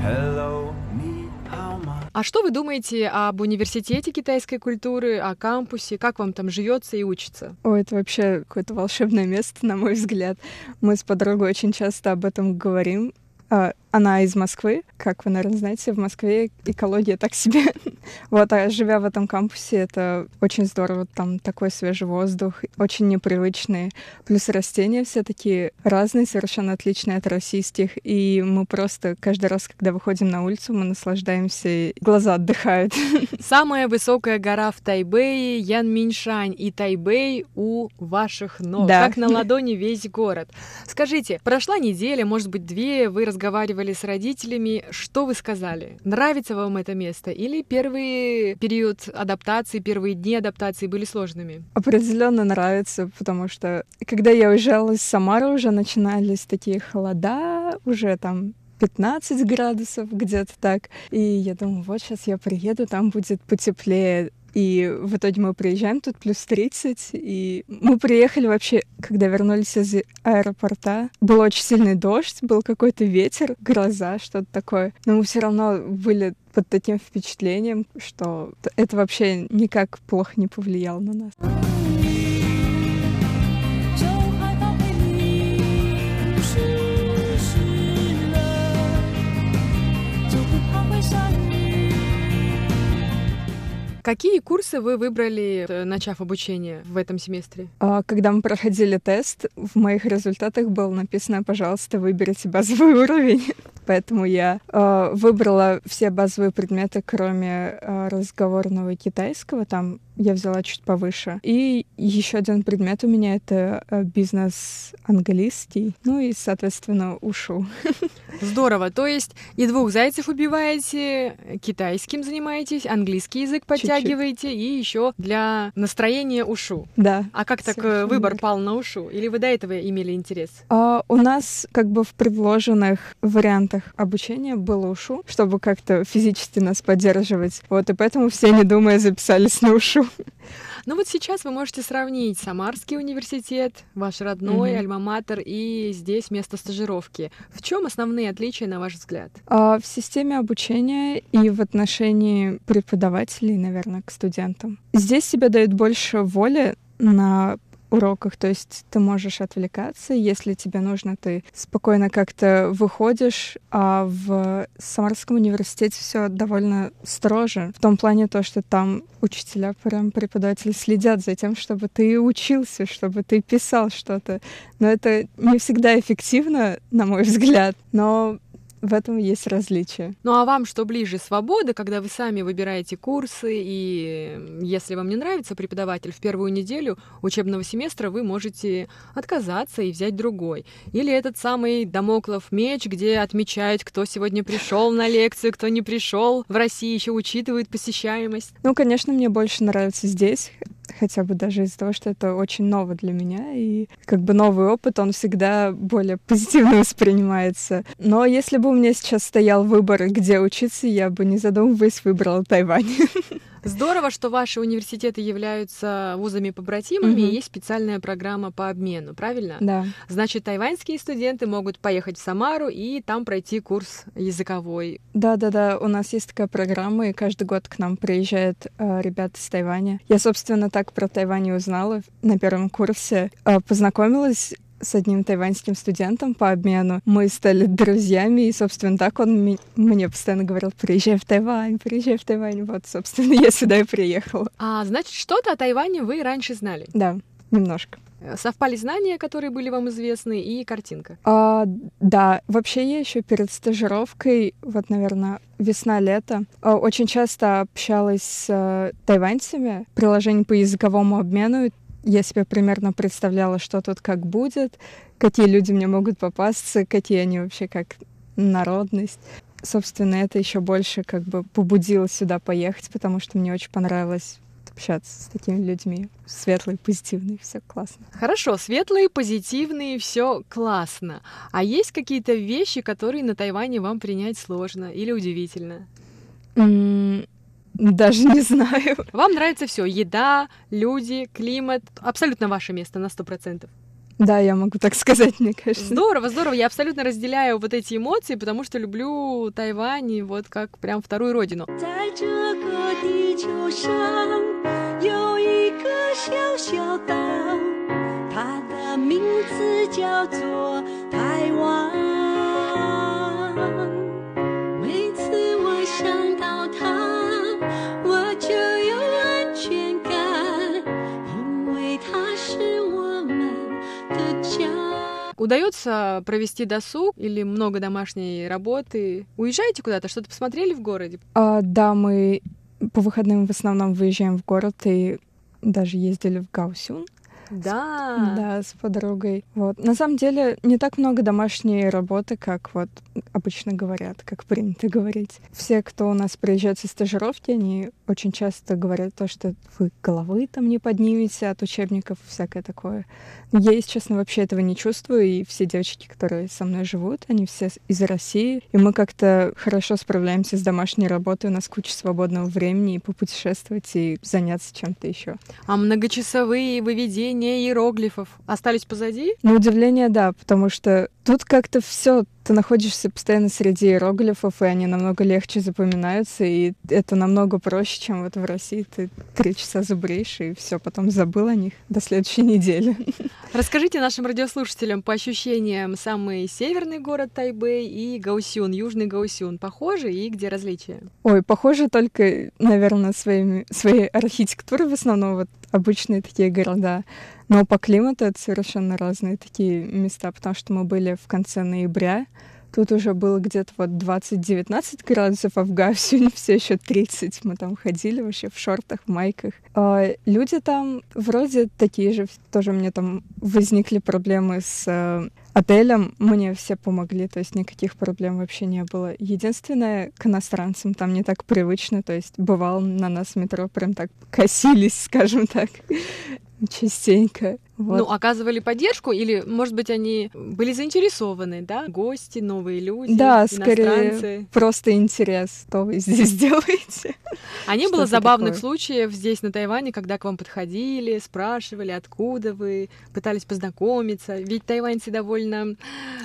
Hello，你好吗？А что вы думаете об университете китайской культуры, о кампусе? Как вам там живется и учится? О, это вообще какое-то волшебное место, на мой взгляд. Мы с подругой очень часто об этом говорим, А, она из Москвы. Как вы, наверное, знаете, в Москве экология так себе. вот, а живя в этом кампусе, это очень здорово. Там такой свежий воздух, очень непривычный. Плюс растения все такие разные, совершенно отличные от российских. И мы просто каждый раз, когда выходим на улицу, мы наслаждаемся, глаза отдыхают. Самая высокая гора в Тайбэе — Янминшань, и Тайбэй у ваших ног. Да. Как на ладони весь город. Скажите, прошла неделя, может быть, две, вы разговаривали с родителями, что вы сказали? Нравится вам это место? Или первый период адаптации, первые дни адаптации были сложными? Определенно нравится, потому что когда я уезжала из Самары, уже начинались такие холода, уже там 15 градусов где-то так. И я думаю, вот сейчас я приеду, там будет потеплее. И в итоге мы приезжаем, тут плюс 30, и мы приехали вообще, когда вернулись из аэропорта, был очень сильный дождь, был какой-то ветер, гроза, что-то такое. Но мы все равно были под таким впечатлением, что это вообще никак плохо не повлияло на нас. Какие курсы вы выбрали, э, начав обучение в этом семестре? А, когда мы проходили тест, в моих результатах было написано, пожалуйста, выберите базовый уровень. Поэтому я э, выбрала все базовые предметы, кроме э, разговорного китайского. Там я взяла чуть повыше. И еще один предмет у меня это бизнес английский. Ну и, соответственно, ушу. Здорово. То есть и двух зайцев убиваете, китайским занимаетесь, английский язык подтягиваете Чуть-чуть. и еще для настроения ушу. Да. А как так э, выбор пал на ушу? Или вы до этого имели интерес? А, у нас как бы в предложенных вариантах обучения было ушу, чтобы как-то физически нас поддерживать. Вот, и поэтому все, не думая, записались на ушу. Ну вот сейчас вы можете сравнить Самарский университет, ваш родной, mm-hmm. альма-матер, и здесь место стажировки. В чем основные отличия, на ваш взгляд? А, в системе обучения и в отношении преподавателей, наверное, к студентам. Здесь себе дают больше воли на уроках, то есть ты можешь отвлекаться, если тебе нужно, ты спокойно как-то выходишь, а в Самарском университете все довольно строже, в том плане то, что там учителя, прям преподаватели следят за тем, чтобы ты учился, чтобы ты писал что-то. Но это не всегда эффективно, на мой взгляд, но в этом есть различие. Ну а вам что ближе? Свобода, когда вы сами выбираете курсы, и если вам не нравится преподаватель в первую неделю учебного семестра, вы можете отказаться и взять другой. Или этот самый домоклов меч, где отмечают, кто сегодня пришел на лекцию, кто не пришел. В России еще учитывают посещаемость. Ну, конечно, мне больше нравится здесь, хотя бы даже из-за того, что это очень ново для меня, и как бы новый опыт, он всегда более позитивно воспринимается. Но если бы у меня сейчас стоял выбор, где учиться, я бы, не задумываясь, выбрала Тайвань. Здорово, что ваши университеты являются вузами-побратимами, угу. и есть специальная программа по обмену, правильно? Да. Значит, тайваньские студенты могут поехать в Самару и там пройти курс языковой. Да-да-да, у нас есть такая программа, и каждый год к нам приезжают э, ребята из Тайваня. Я, собственно, так про Тайвань узнала на первом курсе. Э, познакомилась с одним тайваньским студентом по обмену. Мы стали друзьями, и, собственно, так он мне постоянно говорил, приезжай в Тайвань, приезжай в Тайвань. Вот, собственно, я сюда и приехала. А, значит, что-то о Тайване вы раньше знали? Да, немножко. Э, совпали знания, которые были вам известны, и картинка? А, да, вообще я еще перед стажировкой, вот, наверное, весна-лето, а, очень часто общалась с э, тайваньцами, приложение по языковому обмену, я себе примерно представляла, что тут как будет, какие люди мне могут попасться, какие они вообще как народность. Собственно, это еще больше как бы побудило сюда поехать, потому что мне очень понравилось общаться с такими людьми. Светлые, позитивные, все классно. Хорошо, светлые, позитивные, все классно. А есть какие-то вещи, которые на Тайване вам принять сложно или удивительно? Даже не знаю. Вам нравится все: еда, люди, климат. Абсолютно ваше место на сто процентов. Да, я могу так сказать, мне кажется. Здорово, здорово. Я абсолютно разделяю вот эти эмоции, потому что люблю Тайвань и вот как прям вторую родину. 它 удается провести досуг или много домашней работы? Уезжаете куда-то? Что-то посмотрели в городе? А, да, мы по выходным в основном выезжаем в город и даже ездили в Гаусюн. Да. Да, с подругой. Вот. На самом деле не так много домашней работы, как вот обычно говорят, как принято говорить. Все, кто у нас приезжает со стажировки, они очень часто говорят то, что вы головы там не поднимете от учебников, всякое такое. Я, если честно, вообще этого не чувствую, и все девочки, которые со мной живут, они все из России, и мы как-то хорошо справляемся с домашней работой, у нас куча свободного времени и попутешествовать, и заняться чем-то еще. А многочасовые выведения иероглифов остались позади? На удивление, да, потому что тут как-то все ты находишься постоянно среди иероглифов, и они намного легче запоминаются, и это намного проще, чем вот в России. Ты три часа забреешь, и все, потом забыл о них до следующей недели. Расскажите нашим радиослушателям по ощущениям самый северный город Тайбэй и Гаусюн, южный Гаусюн. Похожи и где различия? Ой, похожи только, наверное, своими, своей архитектурой в основном, вот обычные такие города. Но по климату это совершенно разные такие места, потому что мы были в конце ноября, Тут уже было где-то вот 20-19 градусов, а в Гавсюне все еще 30. Мы там ходили вообще в шортах, в майках. А люди там вроде такие же. Тоже мне там возникли проблемы с э, отелем. Мне все помогли, то есть никаких проблем вообще не было. Единственное, к иностранцам там не так привычно. То есть бывало на нас в метро прям так косились, скажем так частенько. Вот. Ну, оказывали поддержку или, может быть, они были заинтересованы, да? Гости, новые люди, Да, скорее просто интерес, что вы здесь делаете. А не было забавных случаев здесь, на Тайване, когда к вам подходили, спрашивали, откуда вы, пытались познакомиться? Ведь тайваньцы довольно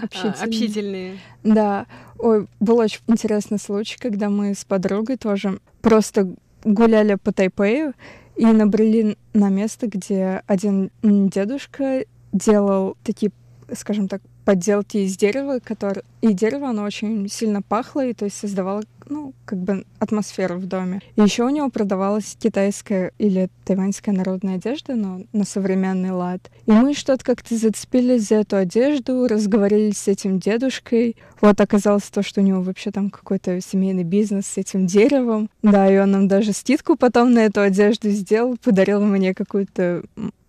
а, общительные. общительные. Да. Ой, был очень интересный случай, когда мы с подругой тоже просто гуляли по Тайпею, и набрели на место, где один дедушка делал такие, скажем так, подделки из дерева, который... и дерево, оно очень сильно пахло, и то есть создавало, ну, как бы атмосферу в доме. И еще у него продавалась китайская или тайваньская народная одежда, но на современный лад. И мы что-то как-то зацепились за эту одежду, разговорились с этим дедушкой. Вот оказалось то, что у него вообще там какой-то семейный бизнес с этим деревом. Да, и он нам даже скидку потом на эту одежду сделал, подарил мне какую-то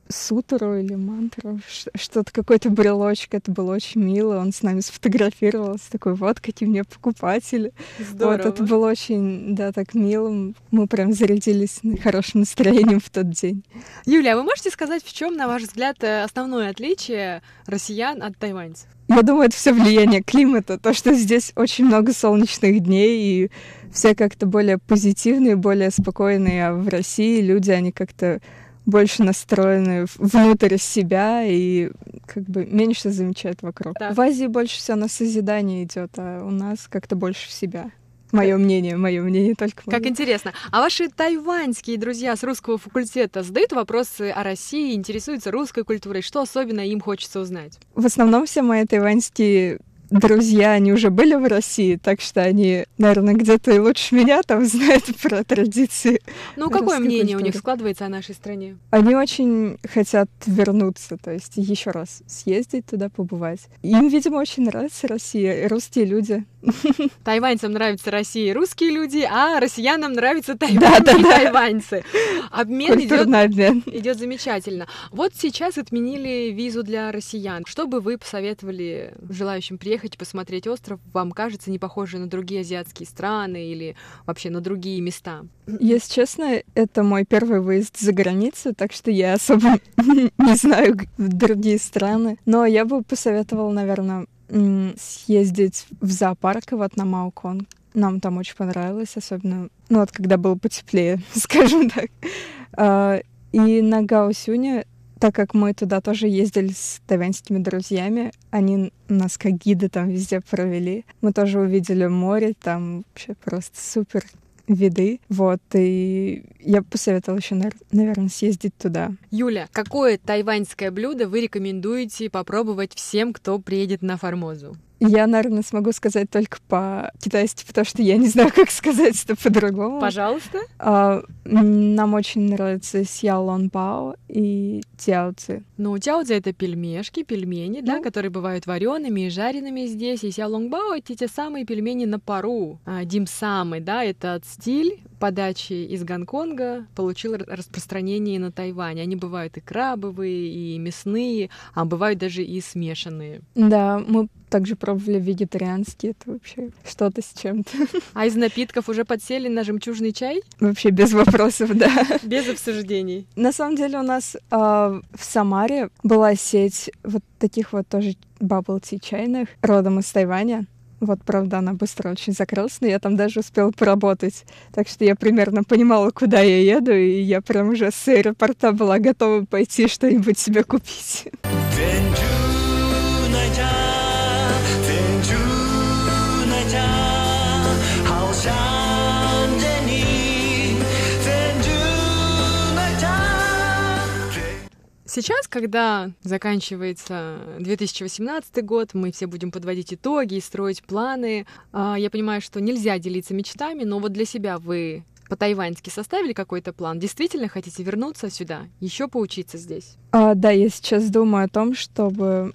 сутру или мантру, что-то, какой-то брелочек. Это было очень мило. Он с нами сфотографировался, такой, вот какие мне покупатели. Здорово. Вот, это было очень, да, так мило. Мы прям зарядились хорошим настроением в тот день. Юлия, а вы можете сказать, в чем, на ваш взгляд, э, основное отличие россиян от тайваньцев? Я думаю, это все влияние климата, то, что здесь очень много солнечных дней, и все как-то более позитивные, более спокойные, а в России люди, они как-то больше настроены внутрь себя и как бы меньше замечают вокруг. Так. В Азии больше все на созидание идет, а у нас как-то больше в себя. Мое мнение, мое мнение только. Мое. Как интересно. А ваши тайваньские друзья с русского факультета задают вопросы о России, интересуются русской культурой? Что особенно им хочется узнать? В основном все мои тайваньские друзья, они уже были в России, так что они, наверное, где-то и лучше меня там знают про традиции. Ну, какое мнение культуры. у них складывается о нашей стране? Они очень хотят вернуться, то есть еще раз съездить туда, побывать. Им, видимо, очень нравится Россия, и русские люди. Тайваньцам нравится Россия и русские люди, а россиянам нравятся Тайвань да, да, и да. тайваньцы. Обмен идет, обмен. идет замечательно. Вот сейчас отменили визу для россиян. Что бы вы посоветовали желающим приехать и посмотреть остров? Вам кажется не похоже на другие азиатские страны или вообще на другие места? Если честно, это мой первый выезд за границу, так что я особо не знаю другие страны. Но я бы посоветовала, наверное, съездить в зоопарк вот на Маукон. Нам там очень понравилось, особенно, ну вот когда было потеплее, скажем так. А, и на Гаусюне, так как мы туда тоже ездили с тайваньскими друзьями, они нас как гиды там везде провели. Мы тоже увидели море, там вообще просто супер виды. Вот, и я посоветовала еще, наверное, съездить туда. Юля, какое тайваньское блюдо вы рекомендуете попробовать всем, кто приедет на Формозу? Я, наверное, смогу сказать только по-китайски, потому что я не знаю, как сказать это по-другому. Пожалуйста. А, нам очень нравится сяолон пао и тяоци. Ну, тяоци — это пельмешки, пельмени, да, Ну. которые бывают вареными и жареными здесь. И сяолонgbао — это те самые пельмени на пару. А, димсамы, да, это стиль подачи из Гонконга получил распространение на Тайване. Они бывают и крабовые, и мясные, а бывают даже и смешанные. Да, мы также пробовали вегетарианские, это вообще что-то с чем-то. А из напитков уже подсели на жемчужный чай? Вообще без вопросов, да. Без обсуждений. На самом деле у нас а, в Самаре была сеть вот таких вот тоже tea чайных родом из Тайваня. Вот, правда, она быстро очень закрылась, но я там даже успела поработать. Так что я примерно понимала, куда я еду, и я прям уже с аэропорта была готова пойти что-нибудь себе купить. Сейчас, когда заканчивается 2018 год, мы все будем подводить итоги и строить планы. А, Я понимаю, что нельзя делиться мечтами, но вот для себя вы по-тайваньски составили какой-то план? Действительно хотите вернуться сюда, еще поучиться здесь? А, да, я сейчас думаю о том, чтобы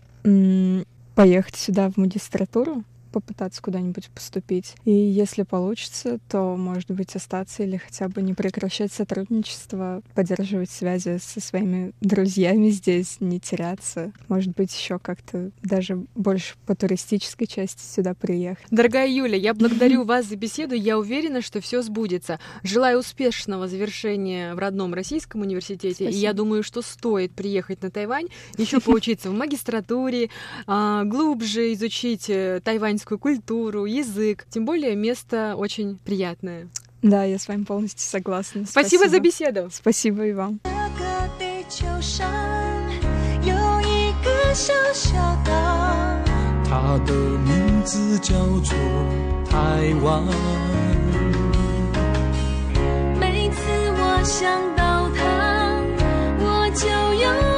поехать сюда в магистратуру, попытаться куда-нибудь поступить. И если получится, то, может быть, остаться или хотя бы не прекращать сотрудничество, поддерживать связи со своими друзьями здесь, не теряться. Может быть, еще как-то даже больше по туристической части сюда приехать. Дорогая Юля, я благодарю вас за беседу. Я уверена, что все сбудется. Желаю успешного завершения в родном российском университете. И я думаю, что стоит приехать на Тайвань, еще поучиться в магистратуре, а, глубже изучить э, тайваньскую культуру, язык. Тем более место очень приятное. Да, я с вами полностью согласна. Спасибо за беседу. Спасибо и вам. 个地球上有一个小小岛，它的名字叫做台湾。每次我想到它，我就有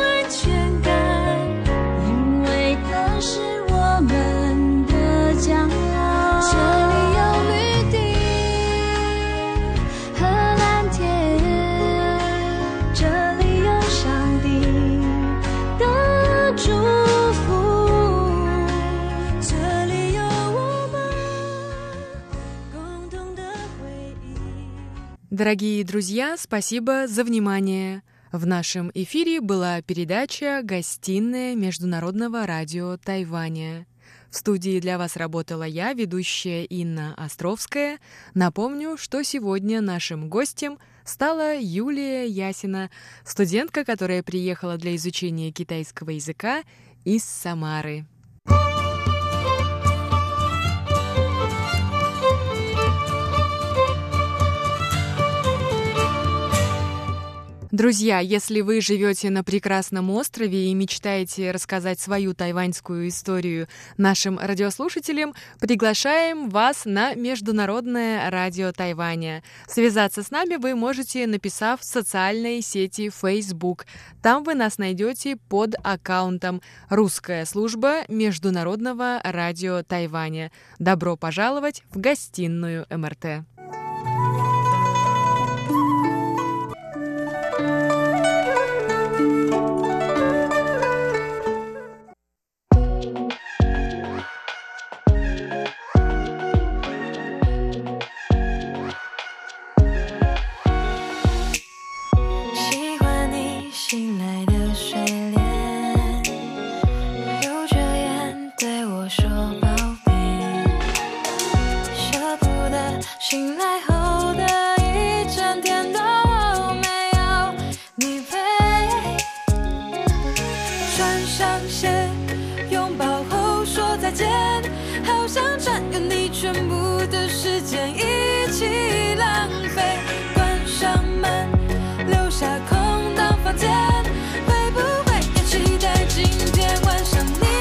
Дорогие друзья, спасибо за внимание. В нашем эфире была передача «Гостиная Международного радио Тайваня». В студии для вас работала я, ведущая Инна Островская. Напомню, что сегодня нашим гостем стала Юлия Ясина, студентка, которая приехала для изучения китайского языка из Самары. Друзья, если вы живете на прекрасном острове и мечтаете рассказать свою тайваньскую историю нашим радиослушателям, приглашаем вас на Международное радио Тайваня. Связаться с нами вы можете, написав в социальной сети Facebook. Там вы нас найдете под аккаунтом «Русская служба Международного радио Тайваня». Добро пожаловать в гостиную МРТ. 上线，拥抱后说再见，好想占有你全部的时间一起浪费，关上门，留下空荡房间，会不会也期待今天晚上你？